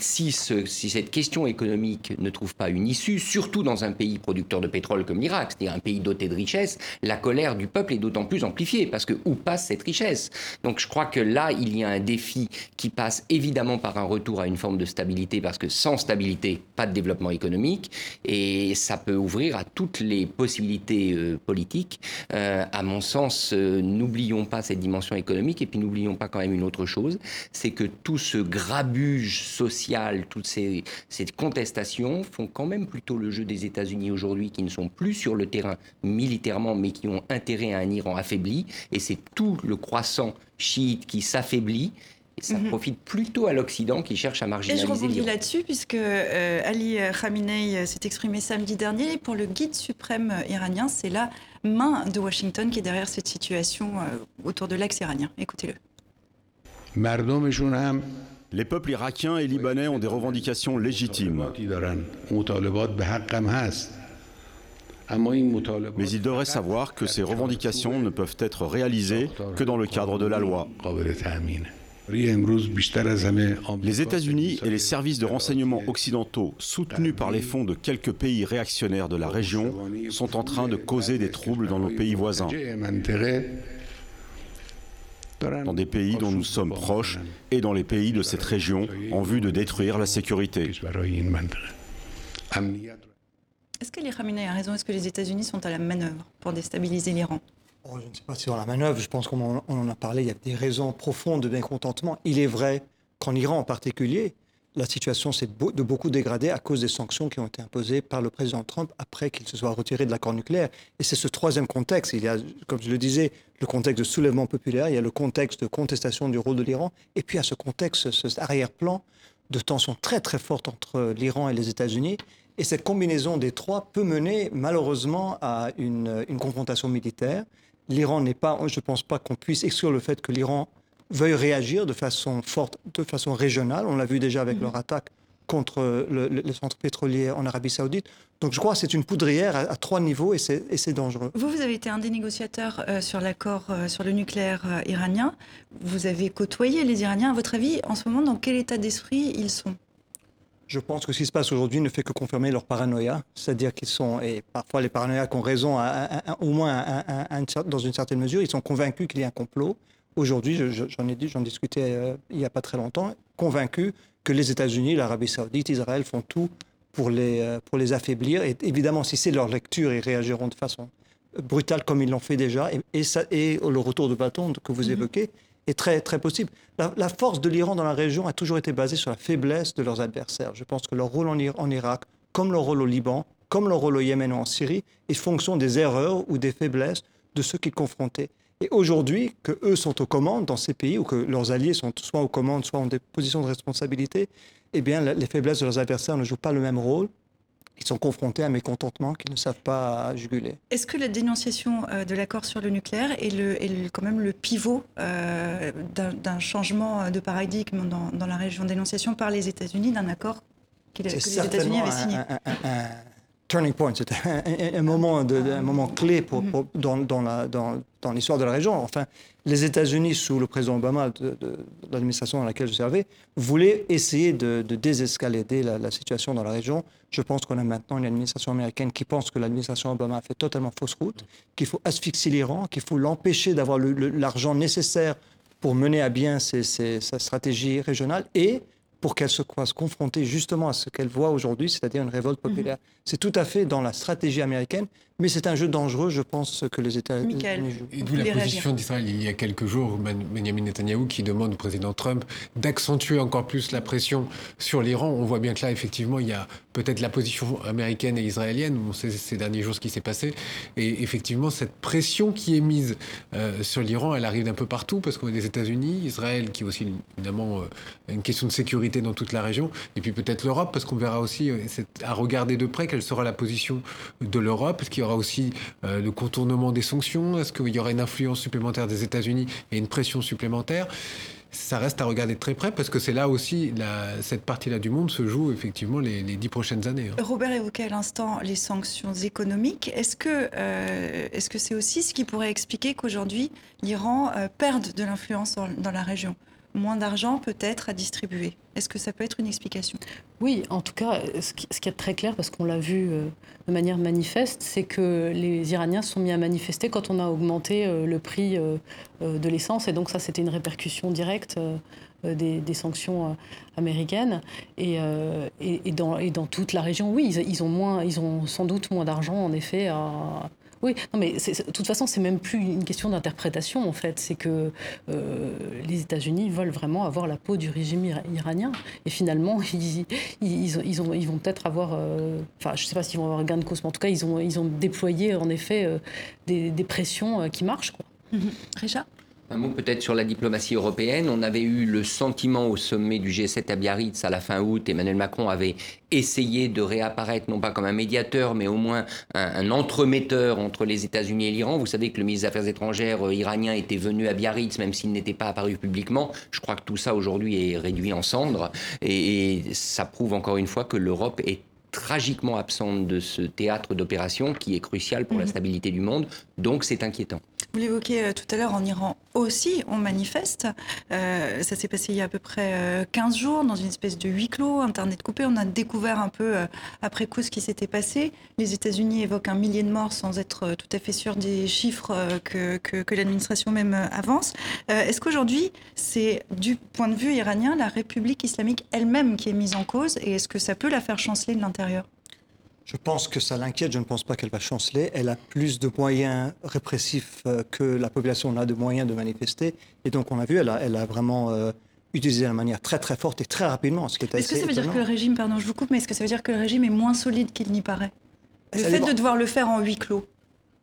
si, si cette question économique ne trouve pas une issue, surtout dans un pays producteur de pétrole comme l'Irak, c'est-à-dire un pays doté de richesses, la colère du peuple est d'autant plus amplifiée, parce que où passe cette richesse? Je crois que là, il y a un défi qui passe évidemment par un retour à une forme de stabilité, parce que sans stabilité, pas de développement économique, et ça peut ouvrir à toutes les possibilités euh, politiques. Euh, à mon sens, euh, n'oublions pas cette dimension économique, et puis n'oublions pas quand même une autre chose, c'est que tout ce grabuge social, toutes ces, ces contestations font quand même plutôt le jeu des États-Unis aujourd'hui, qui ne sont plus sur le terrain militairement, mais qui ont intérêt à un Iran affaibli, et c'est tout le croissant chiite qui s'affaiblit. Ça mhm. profite plutôt à l'Occident qui cherche à marginaliser. Et je rebondis là-dessus puisque euh, Ali Khamenei euh, s'est exprimé samedi dernier pour le guide suprême iranien, c'est la main de Washington qui est derrière cette situation euh, autour de l'axe iranien. Écoutez-le. Les peuples irakiens et libanais ont des revendications légitimes. Mais ils devraient savoir que ces revendications ne peuvent être réalisées que dans le cadre de la loi. Les États-Unis et les services de renseignement occidentaux, soutenus par les fonds de quelques pays réactionnaires de la région, sont en train de causer des troubles dans nos pays voisins, dans des pays dont nous sommes proches et dans les pays de cette région, en vue de détruire la sécurité. Est-ce que les Khamenei a raison? Est-ce que les États-Unis sont à la manœuvre pour déstabiliser l'Iran? Oh, Je ne sais pas si on la manœuvre. Je pense qu'on en a parlé. Il y a des raisons profondes de mécontentement. Il est vrai qu'en Iran en particulier, la situation s'est de beaucoup dégradée à cause des sanctions qui ont été imposées par le président Trump après qu'il se soit retiré de l'accord nucléaire. Et c'est ce troisième contexte. Il y a, comme je le disais, le contexte de soulèvement populaire, il y a le contexte de contestation du rôle de l'Iran, et puis a ce contexte, cet arrière-plan de tension très très forte entre l'Iran et les États-Unis. Et cette combinaison des trois peut mener malheureusement à une, une confrontation militaire. L'Iran n'est pas, je ne pense pas qu'on puisse exclure le fait que l'Iran veuillent réagir de façon forte, de façon régionale. On l'a vu déjà avec mhm. leur attaque contre le, les centres pétroliers en Arabie Saoudite. Donc je crois que c'est une poudrière à, trois niveaux et c'est dangereux. Vous, vous avez été un des négociateurs euh, sur l'accord euh, sur le nucléaire euh, iranien. Vous avez côtoyé les Iraniens. À votre avis, en ce moment, dans quel état d'esprit ils sont? Je pense que ce qui se passe aujourd'hui ne fait que confirmer leur paranoïa, c'est-à-dire qu'ils sont, et parfois les paranoïaques ont raison, au moins dans une certaine mesure, ils sont convaincus qu'il y a un complot, aujourd'hui, j'en ai dit, j'en discutais euh, il n'y a pas très longtemps, convaincu que les États-Unis, l'Arabie Saoudite, Israël font tout pour les, euh, pour les affaiblir. Et évidemment, si c'est leur lecture, ils réagiront de façon brutale comme ils l'ont fait déjà. Et, ça, et le retour de bâton que vous mhm. évoquez est très, très possible. La, force de l'Iran dans la région a toujours été basée sur la faiblesse de leurs adversaires. Je pense que leur rôle en, Irak, comme leur rôle au Liban, comme leur rôle au Yémen ou en Syrie, est fonction des erreurs ou des faiblesses de ceux qu'ils confrontaient. Et aujourd'hui, que eux sont aux commandes dans ces pays, ou que leurs alliés sont soit aux commandes, soit en des positions de responsabilité, eh bien, les faiblesses de leurs adversaires ne jouent pas le même rôle. Ils sont confrontés à un mécontentement qu'ils ne savent pas juguler. Est-ce que la dénonciation euh, de l'accord sur le nucléaire est, le, quand même le pivot euh, d'un changement de paradigme dans, la région? Dénonciation par les États-Unis d'un accord que les États-Unis avaient signé turning point, c'était un, moment, un moment clé pour, dans, dans, la, dans, dans l'histoire de la région. Enfin, les États-Unis, sous le président Obama, l'administration dans laquelle je servais, voulaient essayer de, désescalader la, la, situation dans la région. Je pense qu'on a maintenant une administration américaine qui pense que l'administration Obama a fait totalement fausse route, qu'il faut asphyxier l'Iran, qu'il faut l'empêcher d'avoir l'argent nécessaire pour mener à bien sa stratégie régionale et pour qu'elle se croise confrontée justement à ce qu'elle voit aujourd'hui, c'est-à-dire une révolte mhm. populaire. C'est tout à fait dans la stratégie américaine, mais c'est un jeu dangereux, je pense, que les États-Unis jouent. Et d'où la position d'Israël il y a quelques jours, Benjamin Netanyahu qui demande au président Trump d'accentuer encore plus la pression sur l'Iran. On voit bien que là, effectivement, il y a peut-être la position américaine et israélienne. On sait ces derniers jours ce qui s'est passé. Et effectivement, cette pression qui est mise euh, sur l'Iran, elle arrive d'un peu partout parce qu'on a des États-Unis, Israël qui est aussi évidemment euh, une question de sécurité dans toute la région, et puis peut-être l'Europe parce qu'on verra aussi euh, à regarder de près quelle sera la position de l'Europe. Est-ce qu'il y aura aussi le contournement des sanctions Est-ce qu'il y aura une influence supplémentaire des États-Unis et une pression supplémentaire? Ça reste à regarder de très près parce que c'est là aussi, cette partie-là du monde se joue effectivement les, dix prochaines années. Hein. Robert évoquait à l'instant les sanctions économiques. Est-ce que euh, que c'est aussi ce qui pourrait expliquer qu'aujourd'hui l'Iran euh, perde de l'influence dans, la région? Moins d'argent peut-être à distribuer. Est-ce que ça peut être une explication? Oui, en tout cas, ce qui, est très clair, parce qu'on l'a vu euh, de manière manifeste, c'est que les Iraniens sont mis à manifester quand on a augmenté euh, le prix euh, de l'essence. Et donc ça, c'était une répercussion directe des, sanctions américaines. Et, et, dans, et, dans, toute la région, oui, ils, ils, ont moins, ils ont sans doute moins d'argent, en effet, à, oui, non, mais de toute façon, c'est même plus une question d'interprétation, en fait. C'est que euh, les États-Unis veulent vraiment avoir la peau du régime iranien. Et finalement, ils, ils, ils, ont, ils vont peut-être avoir. Euh, enfin, je ne sais pas s'ils vont avoir gain de cause, mais en tout cas, ils ont, ils ont déployé, en effet, euh, des, des, pressions qui marchent. Quoi. Mm-hmm. Richard? Un mot peut-être sur la diplomatie européenne. On avait eu le sentiment au sommet du G7 à Biarritz à la fin août. Emmanuel Macron avait essayé de réapparaître, non pas comme un médiateur, mais au moins un, entremetteur entre les États-Unis et l'Iran. Vous savez que le ministre des Affaires étrangères euh, iranien était venu à Biarritz, même s'il n'était pas apparu publiquement. Je crois que tout ça aujourd'hui est réduit en cendres. Et, et ça prouve encore une fois que l'Europe est tragiquement absente de ce théâtre d'opération qui est crucial pour la mhm. stabilité du monde. Donc c'est inquiétant. Vous l'évoquiez euh, tout à l'heure, en Iran aussi, on manifeste. Euh, ça s'est passé il y a à peu près 15 euh, jours, dans une espèce de huis clos, Internet coupé. On a découvert un peu après coup ce qui s'était passé. Les États-Unis évoquent un millier de morts sans être tout à fait sûr des chiffres que, que, que l'administration même avance. Est-ce qu'aujourd'hui, c'est du point de vue iranien la République islamique elle-même qui est mise en cause et est-ce que ça peut la faire chanceler de l'intérieur? Je pense que ça l'inquiète. Je ne pense pas qu'elle va chanceler. Elle a plus de moyens répressifs euh, que la population n'a de moyens de manifester. Et donc, on a vu, elle a, elle a vraiment euh, utilisé de manière très très forte et très rapidement. Ce qui est, est-ce que ça veut dire que le régime, pardon, je vous coupe, mais est-ce que ça veut dire que le régime est moins solide qu'il n'y paraît? Le fait de devoir le faire en huis clos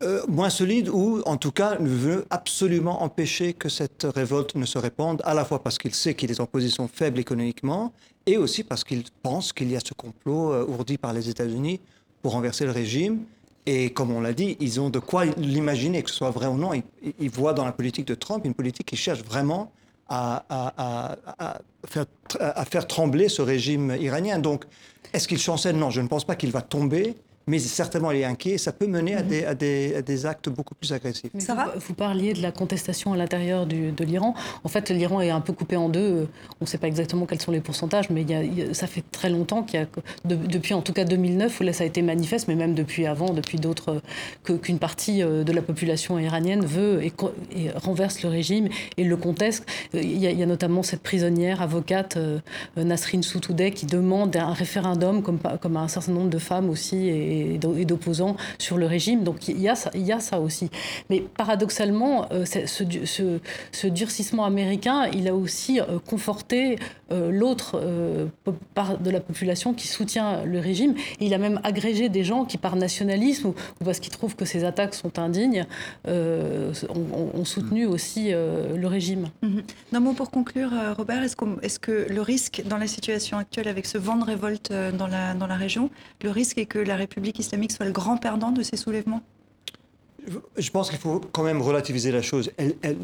euh, moins solide ou en tout cas veut absolument empêcher que cette révolte ne se répande, à la fois parce qu'il sait qu'il est en position faible économiquement et aussi parce qu'il pense qu'il y a ce complot euh, ourdi par les États-Unis pour renverser le régime. Et comme on l'a dit, ils ont de quoi l'imaginer, que ce soit vrai ou non. Ils, voient dans la politique de Trump une politique qui cherche vraiment à, à, faire, à faire trembler ce régime iranien. Donc, est-ce qu'il chancelle? Non, je ne pense pas qu'il va tomber mais certainement il est inquiet ça peut mener à, mhm. des, à, des, à, des, actes beaucoup plus agressifs. Ça va vous, parliez de la contestation à l'intérieur de l'Iran. En fait, l'Iran est un peu coupé en deux. On ne sait pas exactement quels sont les pourcentages, mais il y a, ça fait très longtemps qu'il y a, depuis en tout cas 2009, où là ça a été manifeste, mais même depuis avant, depuis d'autres, qu'une partie euh, de la population iranienne veut et, renverse le régime et le conteste. Il y, a, notamment cette prisonnière, avocate, euh, Nasrin Sotoudeh, qui demande un référendum, comme, comme un certain nombre de femmes aussi. Et, et d'opposants sur le régime. Donc il y, a ça, il y a ça aussi. Mais paradoxalement, euh, ce, ce, durcissement américain, il a aussi euh, conforté euh, l'autre part de la population qui soutient le régime. il a même agrégé des gens qui, par nationalisme ou, parce qu'ils trouvent que ces attaques sont indignes, ont, soutenu aussi le régime. Mm Un mot pour conclure, Robert, est-ce, est que le risque dans la situation actuelle avec ce vent de révolte dans la, dans la région, le risque est que la République islamique soit le grand perdant de ces soulèvements? Je pense qu'il faut quand même relativiser la chose.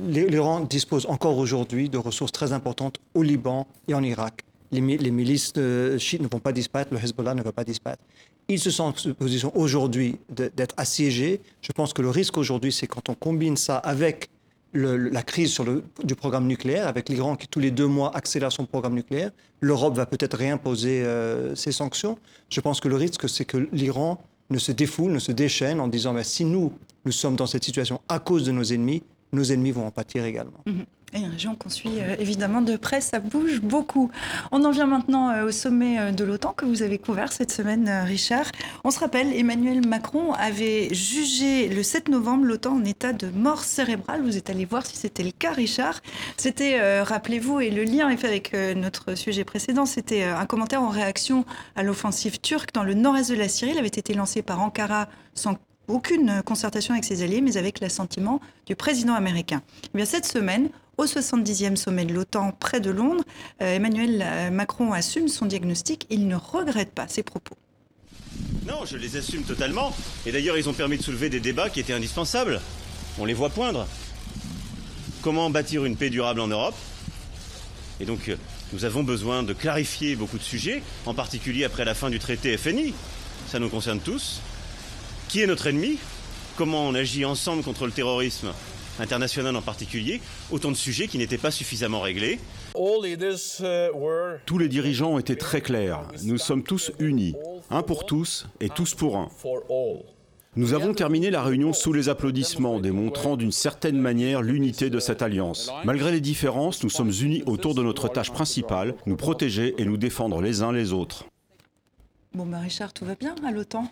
L'Iran dispose encore aujourd'hui de ressources très importantes au Liban et en Irak. Les, milices chiites ne vont pas disparaître, le Hezbollah ne va pas disparaître. Ils se sentent en position aujourd'hui d'être assiégés. Je pense que le risque aujourd'hui, c'est quand on combine ça avec la crise sur le, du programme nucléaire, avec l'Iran qui tous les deux mois accélère son programme nucléaire, l'Europe va peut-être réimposer euh, ses sanctions. Je pense que le risque, c'est que l'Iran ne se défoule, ne se déchaîne en disant bah, si nous, nous sommes dans cette situation à cause de nos ennemis, nos ennemis vont en pâtir également. Mhm. Et une région qu'on suit euh, évidemment de près, ça bouge beaucoup. On en vient maintenant euh, au sommet euh, de l'OTAN que vous avez couvert cette semaine, Richard. On se rappelle, Emmanuel Macron avait jugé le 7 novembre l'OTAN en état de mort cérébrale. Vous êtes allé voir si c'était le cas, Richard. C'était, rappelez-vous, et le lien est fait avec notre sujet précédent, c'était un commentaire en réaction à l'offensive turque dans le nord-est de la Syrie. Il avait été lancé par Ankara sans aucune concertation avec ses alliés, mais avec l'assentiment du président américain. Eh bien, cette semaine, au 70e sommet de l'OTAN près de Londres, euh, Emmanuel euh, Macron assume son diagnostic. Il ne regrette pas ses propos. Non, je les assume totalement. Et d'ailleurs, ils ont permis de soulever des débats qui étaient indispensables. On les voit poindre. Comment bâtir une paix durable en Europe? Et donc, euh, nous avons besoin de clarifier beaucoup de sujets, en particulier après la fin du traité FNI. Ça nous concerne tous. Qui est notre ennemi? Comment on agit ensemble contre le terrorisme international en particulier? Autant de sujets qui n'étaient pas suffisamment réglés. Tous les dirigeants ont été très clairs. Nous sommes tous unis, un pour tous et tous pour un. Nous avons terminé la réunion sous les applaudissements, démontrant d'une certaine manière l'unité de cette alliance. Malgré les différences, nous sommes unis autour de notre tâche principale, nous protéger et nous défendre les uns les autres. Bon, bah Richard, tout va bien à l'OTAN?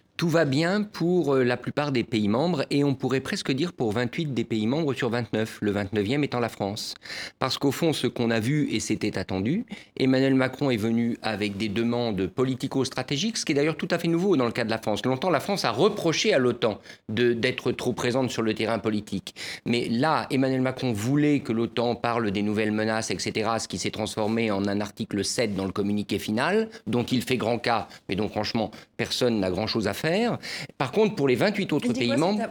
tout va bien pour euh, la plupart des pays membres et on pourrait presque dire pour 28 des pays membres sur 29, le 29e étant la France. Parce qu'au fond, ce qu'on a vu et c'était attendu, Emmanuel Macron est venu avec des demandes politico-stratégiques, ce qui est d'ailleurs tout à fait nouveau dans le cas de la France. Longtemps, la France a reproché à l'OTAN d'être trop présente sur le terrain politique. Mais là, Emmanuel Macron voulait que l'OTAN parle des nouvelles menaces, etc., ce qui s'est transformé en un article 7 dans le communiqué final, dont il fait grand cas, mais dont franchement, personne n'a grand-chose à faire. Par contre, pour les 28 autres pays membres,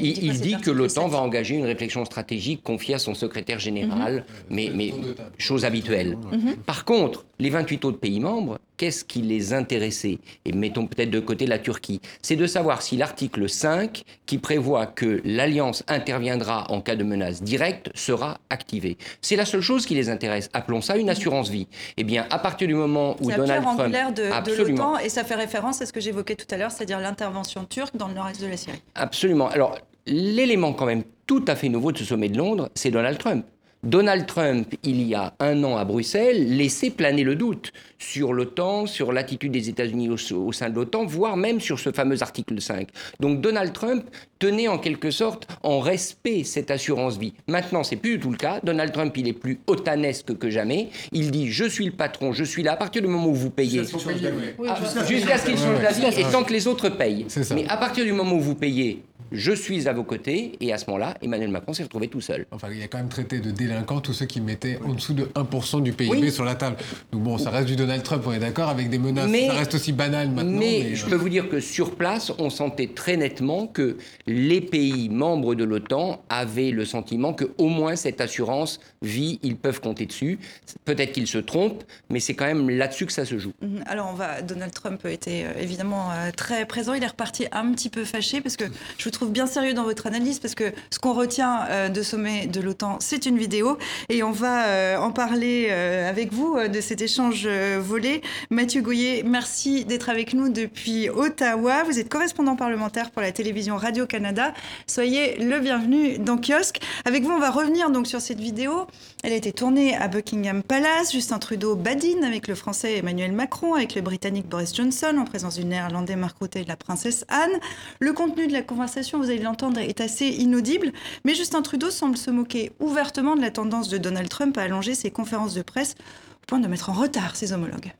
il, dit, que l'OTAN va engager une réflexion stratégique confiée à son secrétaire général, mhm. mais, chose habituelle. Mhm. Par contre, les 28 autres pays membres, qu'est-ce qui les intéressait Et mettons peut-être de côté la Turquie. C'est de savoir si l'article 5, qui prévoit que l'alliance interviendra en cas de menace directe, sera activé. C'est la seule chose qui les intéresse. Appelons ça une assurance vie. Eh bien, à partir du moment où Donald Trump... de, de l'OTAN, et ça fait référence à ce que j'évoquais tout à l'heure, c'est-à-dire l'intervention turque dans le nord-est de la Syrie. Absolument. Alors, l'élément quand même tout à fait nouveau de ce sommet de Londres, c'est Donald Trump. Donald Trump, il y a un an à Bruxelles, laissait planer le doute sur l'OTAN, sur l'attitude des États-Unis au, sein de l'OTAN, voire même sur ce fameux article 5. Donc Donald Trump tenait en quelque sorte en respect cette assurance vie. Maintenant, c'est plus du tout le cas. Donald Trump, il est plus otanesque que jamais. Il dit je suis le patron, je suis là à partir du moment où vous payez. Jusqu'à ce qu'il change d'avis et tant que les autres payent. Mais à partir du moment où vous payez, je suis à vos côtés, et à ce moment-là, Emmanuel Macron s'est retrouvé tout seul. Enfin, il a quand même traité de délinquants tous ceux qui mettaient en dessous de 1% du PIB sur la table. Donc bon, ça reste du Donald Trump, on est d'accord, avec des menaces, ça reste aussi banal maintenant. Mais, je peux vous dire que sur place, on sentait très nettement que les pays membres de l'OTAN avaient le sentiment que au moins cette assurance vie, ils peuvent compter dessus. Peut-être qu'ils se trompent, mais c'est quand même là-dessus que ça se joue. Mhm. Alors on va, Donald Trump était euh, évidemment euh, très présent, il est reparti un petit peu fâché parce que je vous trouve bien sérieux dans votre analyse parce que ce qu'on retient euh, de sommet de l'OTAN, c'est une vidéo et on va euh, en parler euh, avec vous de cet échange volé. Mathieu Goyer, merci d'être avec nous depuis Ottawa. Vous êtes correspondant parlementaire pour la télévision Radio-Canada. Soyez le bienvenu dans Kiosque. Avec vous, on va revenir donc sur cette vidéo. Elle a été tournée à Buckingham Palace. Justin Trudeau badine avec le français Emmanuel Macron, avec le britannique Boris Johnson, en présence du néerlandais Mark Rutte et de la princesse Anne. Le contenu de la conversation vous allez l'entendre, est assez inaudible, mais Justin Trudeau semble se moquer ouvertement de la tendance de Donald Trump à allonger ses conférences de presse au point de mettre en retard ses homologues.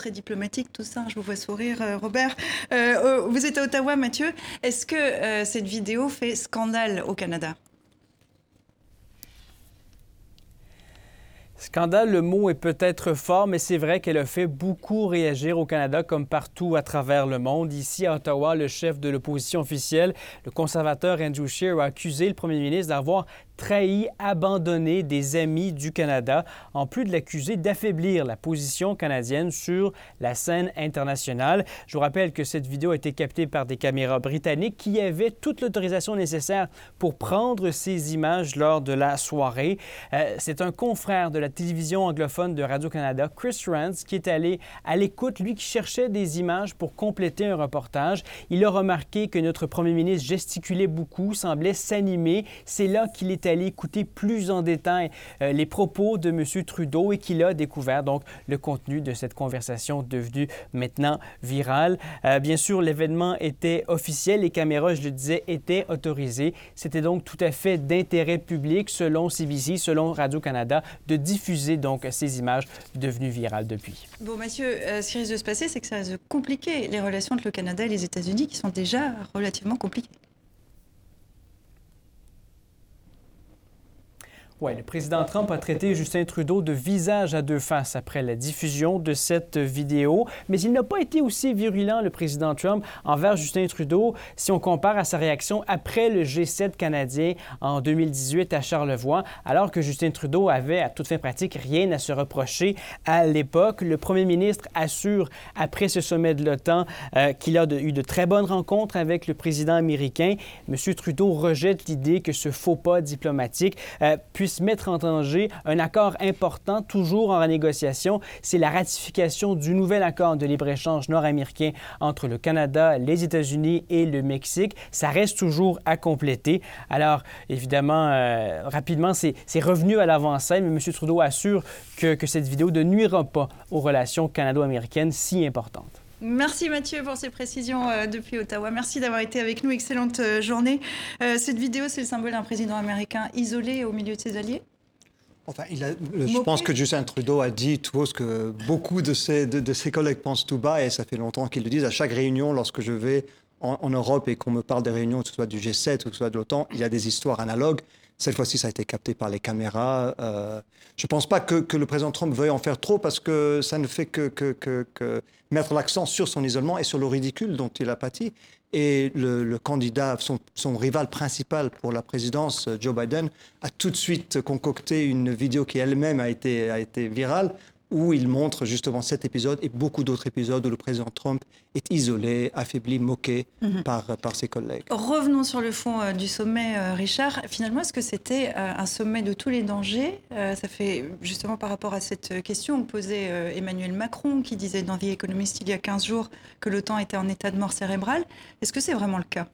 Très diplomatique tout ça. Je vous vois sourire, euh, Robert. Euh, vous êtes à Ottawa, Mathieu. Est-ce que euh, cette vidéo fait scandale au Canada? Scandale, le mot est peut-être fort, mais c'est vrai qu'elle a fait beaucoup réagir au Canada comme partout à travers le monde. Ici à Ottawa, le chef de l'opposition officielle, le conservateur Andrew Scheer, a accusé le premier ministre d'avoir trahi, abandonné des amis du Canada, en plus de l'accuser d'affaiblir la position canadienne sur la scène internationale. Je vous rappelle que cette vidéo a été captée par des caméras britanniques qui avaient toute l'autorisation nécessaire pour prendre ces images lors de la soirée. Euh, c'est un confrère de la télévision anglophone de Radio-Canada, Chris Rance, qui est allé à l'écoute, lui qui cherchait des images pour compléter un reportage. Il a remarqué que notre premier ministre gesticulait beaucoup, semblait s'animer. C'est là qu'il est allé écouter plus en détail euh, les propos de M. Trudeau et qu'il a découvert donc le contenu de cette conversation devenue maintenant virale. Euh, bien sûr, l'événement était officiel, les caméras, je le disais, étaient autorisées. C'était donc tout à fait d'intérêt public, selon CBC, selon Radio-Canada, de diffuser donc ces images devenues virales depuis. Bon, Mathieu, euh, ce qui risque de se passer, c'est que ça risque de compliquer les relations entre le Canada et les États-Unis, qui sont déjà relativement compliquées. Oui, le président Trump a traité Justin Trudeau de visage à deux faces après la diffusion de cette vidéo, mais il n'a pas été aussi virulent, le président Trump, envers Justin Trudeau si on compare à sa réaction après le G7 canadien en 2018 à Charlevoix, alors que Justin Trudeau avait à toute fin pratique rien à se reprocher à l'époque. Le premier ministre assure, après ce sommet de l'OTAN, euh, qu'il a eu de très bonnes rencontres avec le président américain. M. Trudeau rejette l'idée que ce faux pas diplomatique euh, puisse mettre en danger un accord important, toujours en négociation. C'est la ratification du nouvel accord de libre-échange nord-américain entre le Canada, les États-Unis et le Mexique. Ça reste toujours à compléter. Alors, évidemment, euh, rapidement, c'est revenu à l'avant-scène, mais M. Trudeau assure que, que cette vidéo ne nuira pas aux relations canado-américaines si importantes. Merci Mathieu pour ces précisions euh, depuis Ottawa. Merci d'avoir été avec nous. Excellente euh, journée. Euh, cette vidéo, c'est le symbole d'un président américain isolé au milieu de ses alliés Enfin, il a, je pense que Justin Trudeau a dit tout haut ce que beaucoup de ses, de, ses, collègues pensent tout bas, et ça fait longtemps qu'ils le disent. À chaque réunion, lorsque je vais en, en Europe et qu'on me parle des réunions, que ce soit du G7 ou que ce soit de l'OTAN, il y a des histoires analogues. Cette fois-ci, ça a été capté par les caméras. Euh, je ne pense pas que, le président Trump veuille en faire trop parce que ça ne fait que, mettre l'accent sur son isolement et sur le ridicule dont il a pâti. Et le, candidat, son, rival principal pour la présidence, Joe Biden, a tout de suite concocté une vidéo qui elle-même a été virale où il montre justement cet épisode et beaucoup d'autres épisodes où le président Trump est isolé, affaibli, moqué Mhm. par, par ses collègues. Revenons sur le fond euh, du sommet, euh, Richard. Finalement, est-ce que c'était euh, un sommet de tous les dangers? Ça fait justement par rapport à cette question que posait Emmanuel Macron, qui disait dans The Economist il y a 15 jours que l'OTAN était en état de mort cérébrale. Est-ce que c'est vraiment le cas?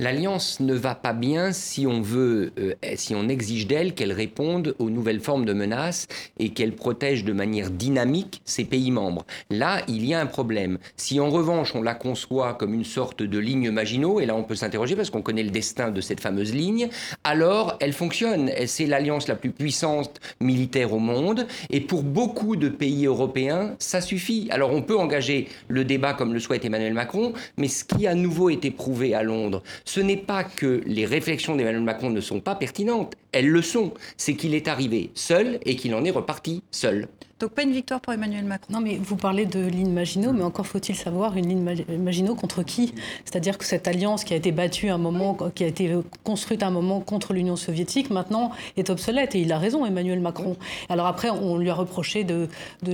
L'alliance ne va pas bien si on veut, euh, si on exige d'elle qu'elle réponde aux nouvelles formes de menaces et qu'elle protège de manière dynamique ses pays membres. Là, il y a un problème. Si en revanche on la conçoit comme une sorte de ligne Maginot, et là on peut s'interroger parce qu'on connaît le destin de cette fameuse ligne, alors elle fonctionne. C'est l'alliance la plus puissante militaire au monde, et pour beaucoup de pays européens, ça suffit. Alors on peut engager le débat comme le souhaite Emmanuel Macron, mais ce qui a à nouveau été prouvé à Londres, ce n'est pas que les réflexions d'Emmanuel Macron ne sont pas pertinentes, elles le sont. C'est qu'il est arrivé seul et qu'il en est reparti seul. Donc pas une victoire pour Emmanuel Macron. Non, mais vous parlez de ligne Maginot, mais encore faut-il savoir une Ma- Maginot contre qui? C'est-à-dire que cette alliance qui a été battue à un moment, qui a été construite à un moment contre l'Union soviétique, maintenant est obsolète. Et il a raison, Emmanuel Macron. Alors après, on lui a reproché de,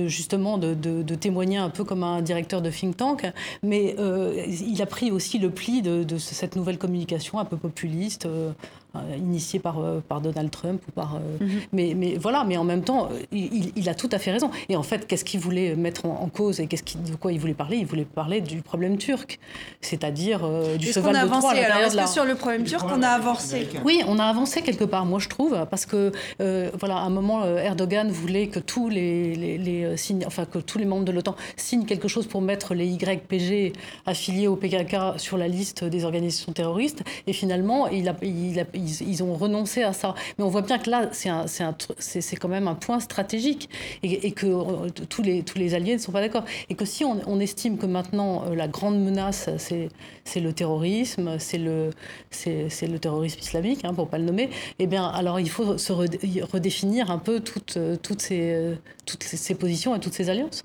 justement de, témoigner un peu comme un directeur de think tank, mais euh, il a pris aussi le pli de, de cette nouvelle communication un peu populiste. euh, euh, initiée par, euh, par Donald Trump ou par euh, mais, mais voilà mais en même temps il, il a tout à fait raison. Et en fait qu'est-ce qu'il voulait mettre en, en cause et qu'est-ce qu'il- de quoi il voulait parler? Il voulait parler du problème turc c'est-à-dire euh, du Est-ce qu'on cheval a de Troie est-ce la que sur le problème turc, on a avancé? Oui, on a avancé quelque part, moi je trouve, parce que euh, voilà, à un moment, Erdogan voulait que tous les, les- les, signes, enfin que tous les membres de l'OTAN signent quelque chose pour mettre les YPG affiliés au PKK sur la liste des organisations terroristes, et finalement, il a- il a- ils, ont renoncé à ça. Mais on voit bien que là, c'est un- un quand même un point stratégique, et, que euh, tous les, alliés ne sont pas d'accord, et que si on, estime que maintenant euh, la grande menace, c'est le terrorisme, c'est le, terrorisme islamique, hein, pour pas le nommer, eh bien, alors il faut se redé- redéfinir un peu toutes, euh, ces, positions et toutes ces alliances.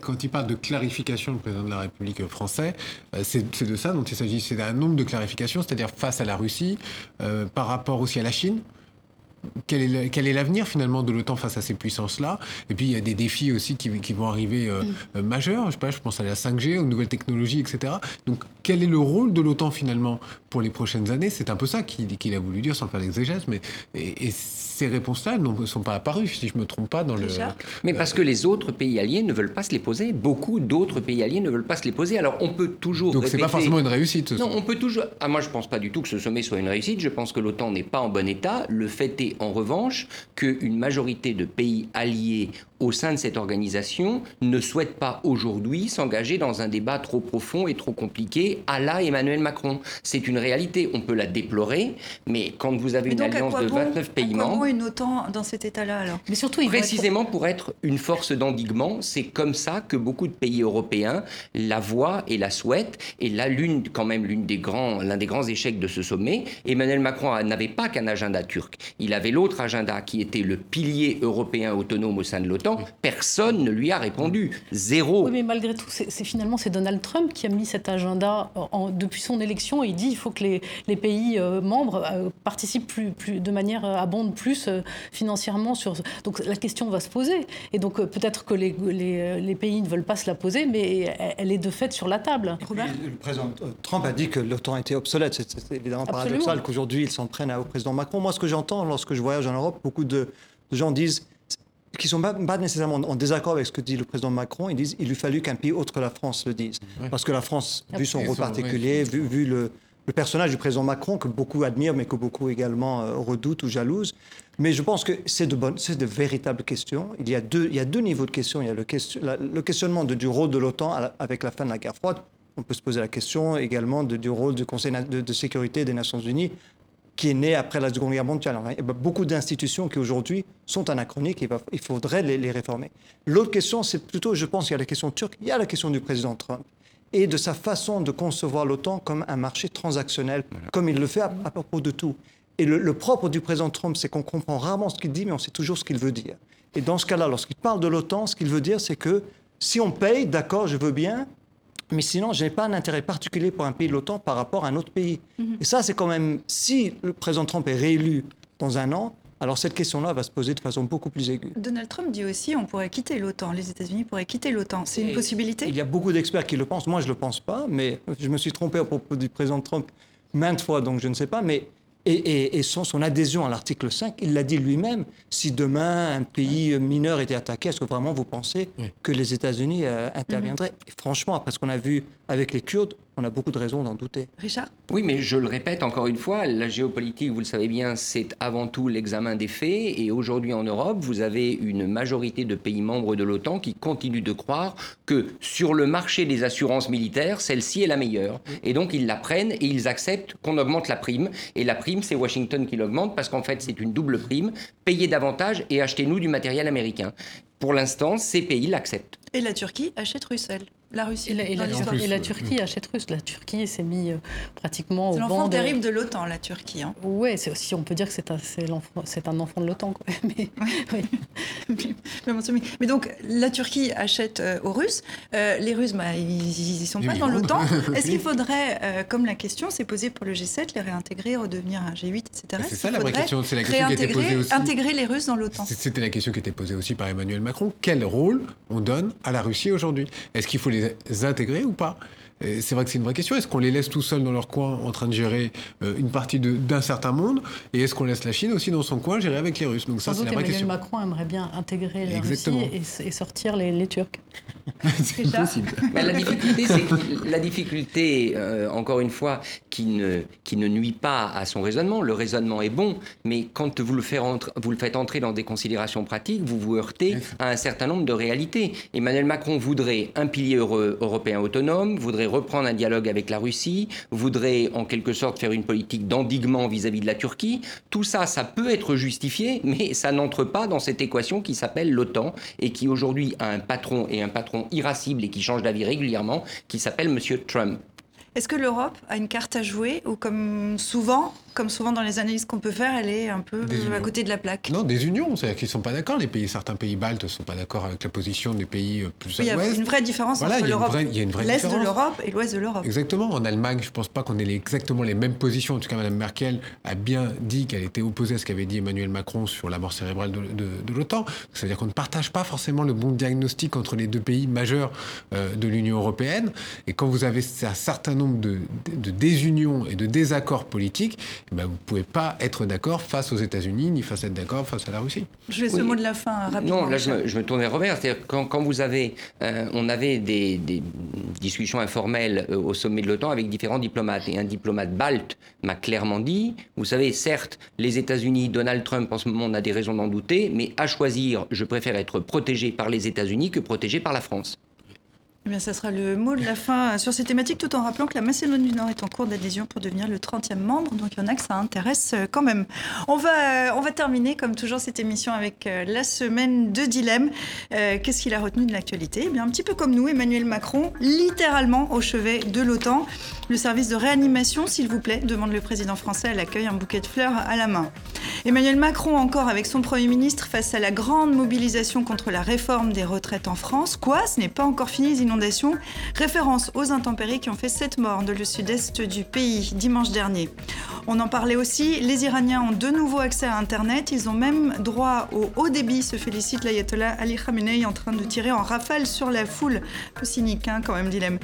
Quand il parle de clarification, le président de la République français, c'est de ça dont il s'agit. C'est d'un nombre de clarifications, c'est-à-dire face à la Russie, par rapport aussi à la Chine. Quel est l'avenir finalement de l'OTAN face à ces puissances-là? Et puis il y a des défis aussi qui, qui vont arriver euh, euh, majeurs. Je sais pas, je pense à la 5G, aux nouvelles technologies, etc. Donc quel est le rôle de l'OTAN finalement pour les prochaines années? C'est un peu ça qu'il a voulu dire sans faire l'exégèse. Mais et, et ces réponses-là ne sont pas apparues, si je me trompe pas, dans le. Mais parce que les autres pays alliés ne veulent pas se les poser. Beaucoup d'autres pays alliés ne veulent pas se les poser. Alors on peut toujours. Donc c'est pas répéter- forcément une réussite. Non, on peut toujours. Ah, moi, je pense pas du tout que ce sommet soit une réussite. Je pense que l'OTAN n'est pas en bon état. Le fait est, en revanche, qu'une majorité de pays alliés au sein de cette organisation ne souhaitent pas aujourd'hui s'engager dans un débat trop profond et trop compliqué à la Emmanuel Macron. C'est une réalité. On peut la déplorer, mais quand vous avez une alliance de bon- 29 pays à quoi membres. bon une OTAN dans cet état-là alors? Mais surtout, Précisément pour être une force d'endiguement, c'est comme ça que beaucoup de pays européens la voient et la souhaitent. Et là, l'une, quand même, l'une des grands, l'un des grands échecs de ce sommet, Emmanuel Macron n'avait pas qu'un agenda turc. Il avait l'autre agenda qui était le pilier européen autonome au sein de l'OTAN. Personne ne lui a répondu. Zéro. Oui, mais malgré tout, c'est finalement c'est Donald Trump qui a mis cet agenda en- en- depuis son élection. Il dit il faut que les, les pays euh, membres euh, participent plus, plus, de manière euh, abonde plus euh, financièrement sur. Donc la question va se poser. Et donc euh, peut-être que les, les, euh, les pays ne veulent pas se la poser, mais elle, elle est de fait sur la table. Le président euh, Trump a dit que l'OTAN était obsolète. C'est évidemment Absolument. paradoxal qu'aujourd'hui il s'en prenne au président Macron. Moi, ce que j'entends lorsque je voyage en Europe, beaucoup de, de gens disent qui sont pas, pas nécessairement en désaccord avec ce que dit le président Macron, ils disent il lui fallut qu'un pays autre que la France le dise. Parce que la France, vu son rôle particulier, vu, vu le, le personnage du président Macron que beaucoup admirent, mais que beaucoup également euh, redoutent ou jalousent. Mais je pense que c'est de, bonnes, c'est de véritables questions. Il y, a deux, il y a deux niveaux de questions. Il y a le, question, la- le questionnement de- du rôle de l'OTAN avec la fin de la guerre froide. On peut se poser la question également de- du rôle du Conseil de sécurité des Nations Unies qui est né après la Seconde Guerre mondiale. A beaucoup d'institutions qui aujourd'hui sont anachroniques il faudrait les, les réformer. L'autre question, c'est plutôt, je pense, il y a la question turque, il y a la question du président Trump et de sa façon de concevoir l'OTAN comme un marché transactionnel, comme il le fait à, à propos de tout. Et le, le propre du président Trump, c'est qu'on comprend rarement ce qu'il dit, mais on sait toujours ce qu'il veut dire. Et dans ce cas-là, lorsqu'il parle de l'OTAN, ce qu'il veut dire, c'est que si on paye, d'accord, je veux bien, mais sinon, je n'ai pas un intérêt particulier pour un pays de l'OTAN par rapport à un autre pays. Et ça, c'est quand même, si le président Trump est réélu dans un an, alors cette question-là va se poser de façon beaucoup plus aiguë. Donald Trump dit aussi on pourrait quitter l'OTAN, les États-Unis pourraient quitter l'OTAN. C'est une possibilité? Il y a beaucoup d'experts qui le pensent. Moi, je ne le pense pas, mais je me suis trompé à propos du président Trump maintes fois, donc je ne sais pas. Mais et, son, adhésion à l'article 5, il l'a dit lui-même, si demain un pays mineur était attaqué, est-ce que vraiment vous pensez que les États-Unis euh, interviendraient? Franchement, après ce qu'on a vu avec les Kurdes, on a beaucoup de raisons d'en douter. Richard? Oui, mais je le répète encore une fois, la géopolitique, vous le savez bien, c'est avant tout l'examen des faits. Et aujourd'hui en Europe, vous avez une majorité de pays membres de l'OTAN qui continuent de croire que sur le marché des assurances militaires, celle-ci est la meilleure. Et donc ils la prennent et ils acceptent qu'on augmente la prime. Et la prime, c'est Washington qui l'augmente parce qu'en fait, c'est une double prime. Payez davantage et achetez-nous du matériel américain. Pour l'instant, ces pays l'acceptent. Et la Turquie achète Russell la Russie. Et la, Turquie achète russe. La Turquie s'est mis euh, pratiquement au C'est l'enfant terrible de l'OTAN, la Turquie. Hein. Oui, si on peut dire que c'est un, un enfant de l'OTAN. Mais, mais, donc, la Turquie achète euh, aux Russes. Euh, les Russes, bah, ils ne sont pas dans l'OTAN. Est-ce qu'il faudrait, comme la question s'est posée pour le G7, les réintégrer, redevenir un G8, etc. C'est ça la vraie question. C'est la question qui était posée aussi. Intégrer les Russes dans l'OTAN. C'était la question qui était posée aussi par Emmanuel Macron. Quel rôle on donne à la Russie aujourd'hui? Est-ce qu'il faut les intégrer ou pas? C'est vrai que c'est une vraie question. Est-ce qu'on les laisse tout seuls dans leur coin en train de gérer euh, une partie d'un certain monde? Et est-ce qu'on laisse la Chine aussi dans son coin gérer avec les Russes? Donc ça, c'est la vraie Emmanuel Macron aimerait bien intégrer la Russie et, sortir les, Turcs. c'est possible. la difficulté, c'est la difficulté, euh, encore une fois, qui ne, qui ne nuit pas à son raisonnement. Le raisonnement est bon, mais quand vous le, faites entrer, vous le faites entrer dans des considérations pratiques, vous vous heurtez à un certain nombre de réalités. Emmanuel Macron voudrait un pilier européen autonome, voudrait reprendre un dialogue avec la Russie, voudrait en quelque sorte faire une politique d'endiguement vis-à-vis de la Turquie. Tout ça, ça peut être justifié, mais ça n'entre pas dans cette équation qui s'appelle l'OTAN et qui aujourd'hui a un patron et un patron irascible et qui change d'avis régulièrement, qui s'appelle M. Trump. Est-ce que l'Europe a une carte à jouer ou comme souvent, comme souvent dans les analyses qu'on peut faire, elle est un peu à côté de la plaque. Non, des unions, c'est-à-dire qu'ils ne sont pas d'accord. Les pays, certains pays baltes ne sont pas d'accord avec la position des pays euh, plus à l'ouest. Il y a une vraie différence entre l'Europe, l'Est de l'Europe et l'Ouest de l'Europe. Exactement. En Allemagne, je ne pense pas qu'on ait exactement les mêmes positions. En tout cas, Mme Merkel a bien dit qu'elle était opposée à ce qu'avait dit Emmanuel Macron sur la mort cérébrale de, de, l'OTAN. C'est-à-dire qu'on ne partage pas forcément le bon diagnostic entre les deux pays majeurs euh, de l'Union européenne. Et quand vous avez un certain nombre de, de désunions et de désaccords politiques, ben vous ne pouvez pas être d'accord face aux États-Unis, ni face à être d'accord face à la Russie. Je vais ce mot de la fin rapidement. Non, là je me, je me tourne vers Robert. C'est-à-dire quand, quand, vous avez, euh, on avait des, des, discussions informelles euh, au sommet de l'OTAN avec différents diplomates. Et un diplomate balte m'a clairement dit, vous savez, certes, les États-Unis, Donald Trump en ce moment, on a des raisons d'en douter, mais à choisir, je préfère être protégé par les États-Unis que protégé par la France. Eh bien, ça sera le mot de la fin sur ces thématiques, tout en rappelant que la Macédoine du Nord est en cours d'adhésion pour devenir le 30e membre. Donc, il y en a que ça intéresse euh, quand même. On va, euh, on va terminer, comme toujours, cette émission avec euh, la semaine de dilemme. Qu'est-ce qu'il a retenu de l'actualité? Eh bien, un petit peu comme nous, Emmanuel Macron, littéralement au chevet de l'OTAN. Le service de réanimation, s'il vous plaît, demande le président français à l'accueil, un bouquet de fleurs à la main. Emmanuel Macron, encore avec son Premier ministre, face à la grande mobilisation contre la réforme des retraites en France. Quoi? Ce n'est pas encore fini inondations. Référence aux intempéries qui ont fait sept morts dans le sud-est du pays dimanche dernier. On en parlait aussi, les Iraniens ont de nouveau accès à Internet. Ils ont même droit au haut débit, se félicite l'ayatollah Ali Khamenei en train de tirer en rafale sur la foule. Peu cynique, hein, quand même, dilemme.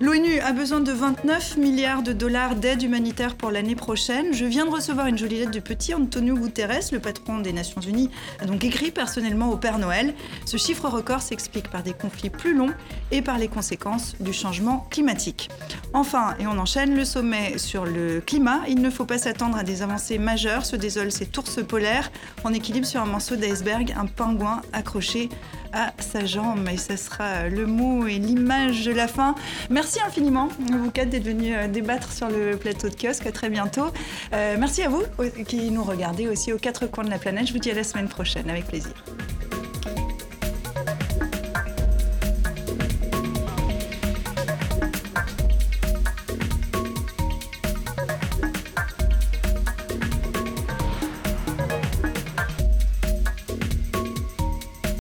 L'ONU a besoin de 29 milliards de dollars d'aide humanitaire pour l'année prochaine. Je viens de recevoir une jolie lettre du petit Antonio Guterres, le patron des Nations Unies, a donc écrit personnellement au Père Noël. Ce chiffre record s'explique par des conflits plus longs et par les conséquences du changement climatique. Enfin, et on enchaîne le sommet sur le climat, il ne faut pas s'attendre à des avancées majeures, se désolent ces ours polaires en équilibre sur un morceau d'iceberg, un pingouin accroché à sa jambe. Et ça sera le mot et l'image de la fin. Merci infiniment, vous quatre, d'être venus euh, débattre sur le plateau de kiosque. À très bientôt. Euh, merci à vous qui nous regardez aussi aux quatre coins de la planète. Je vous dis à la semaine prochaine, avec plaisir.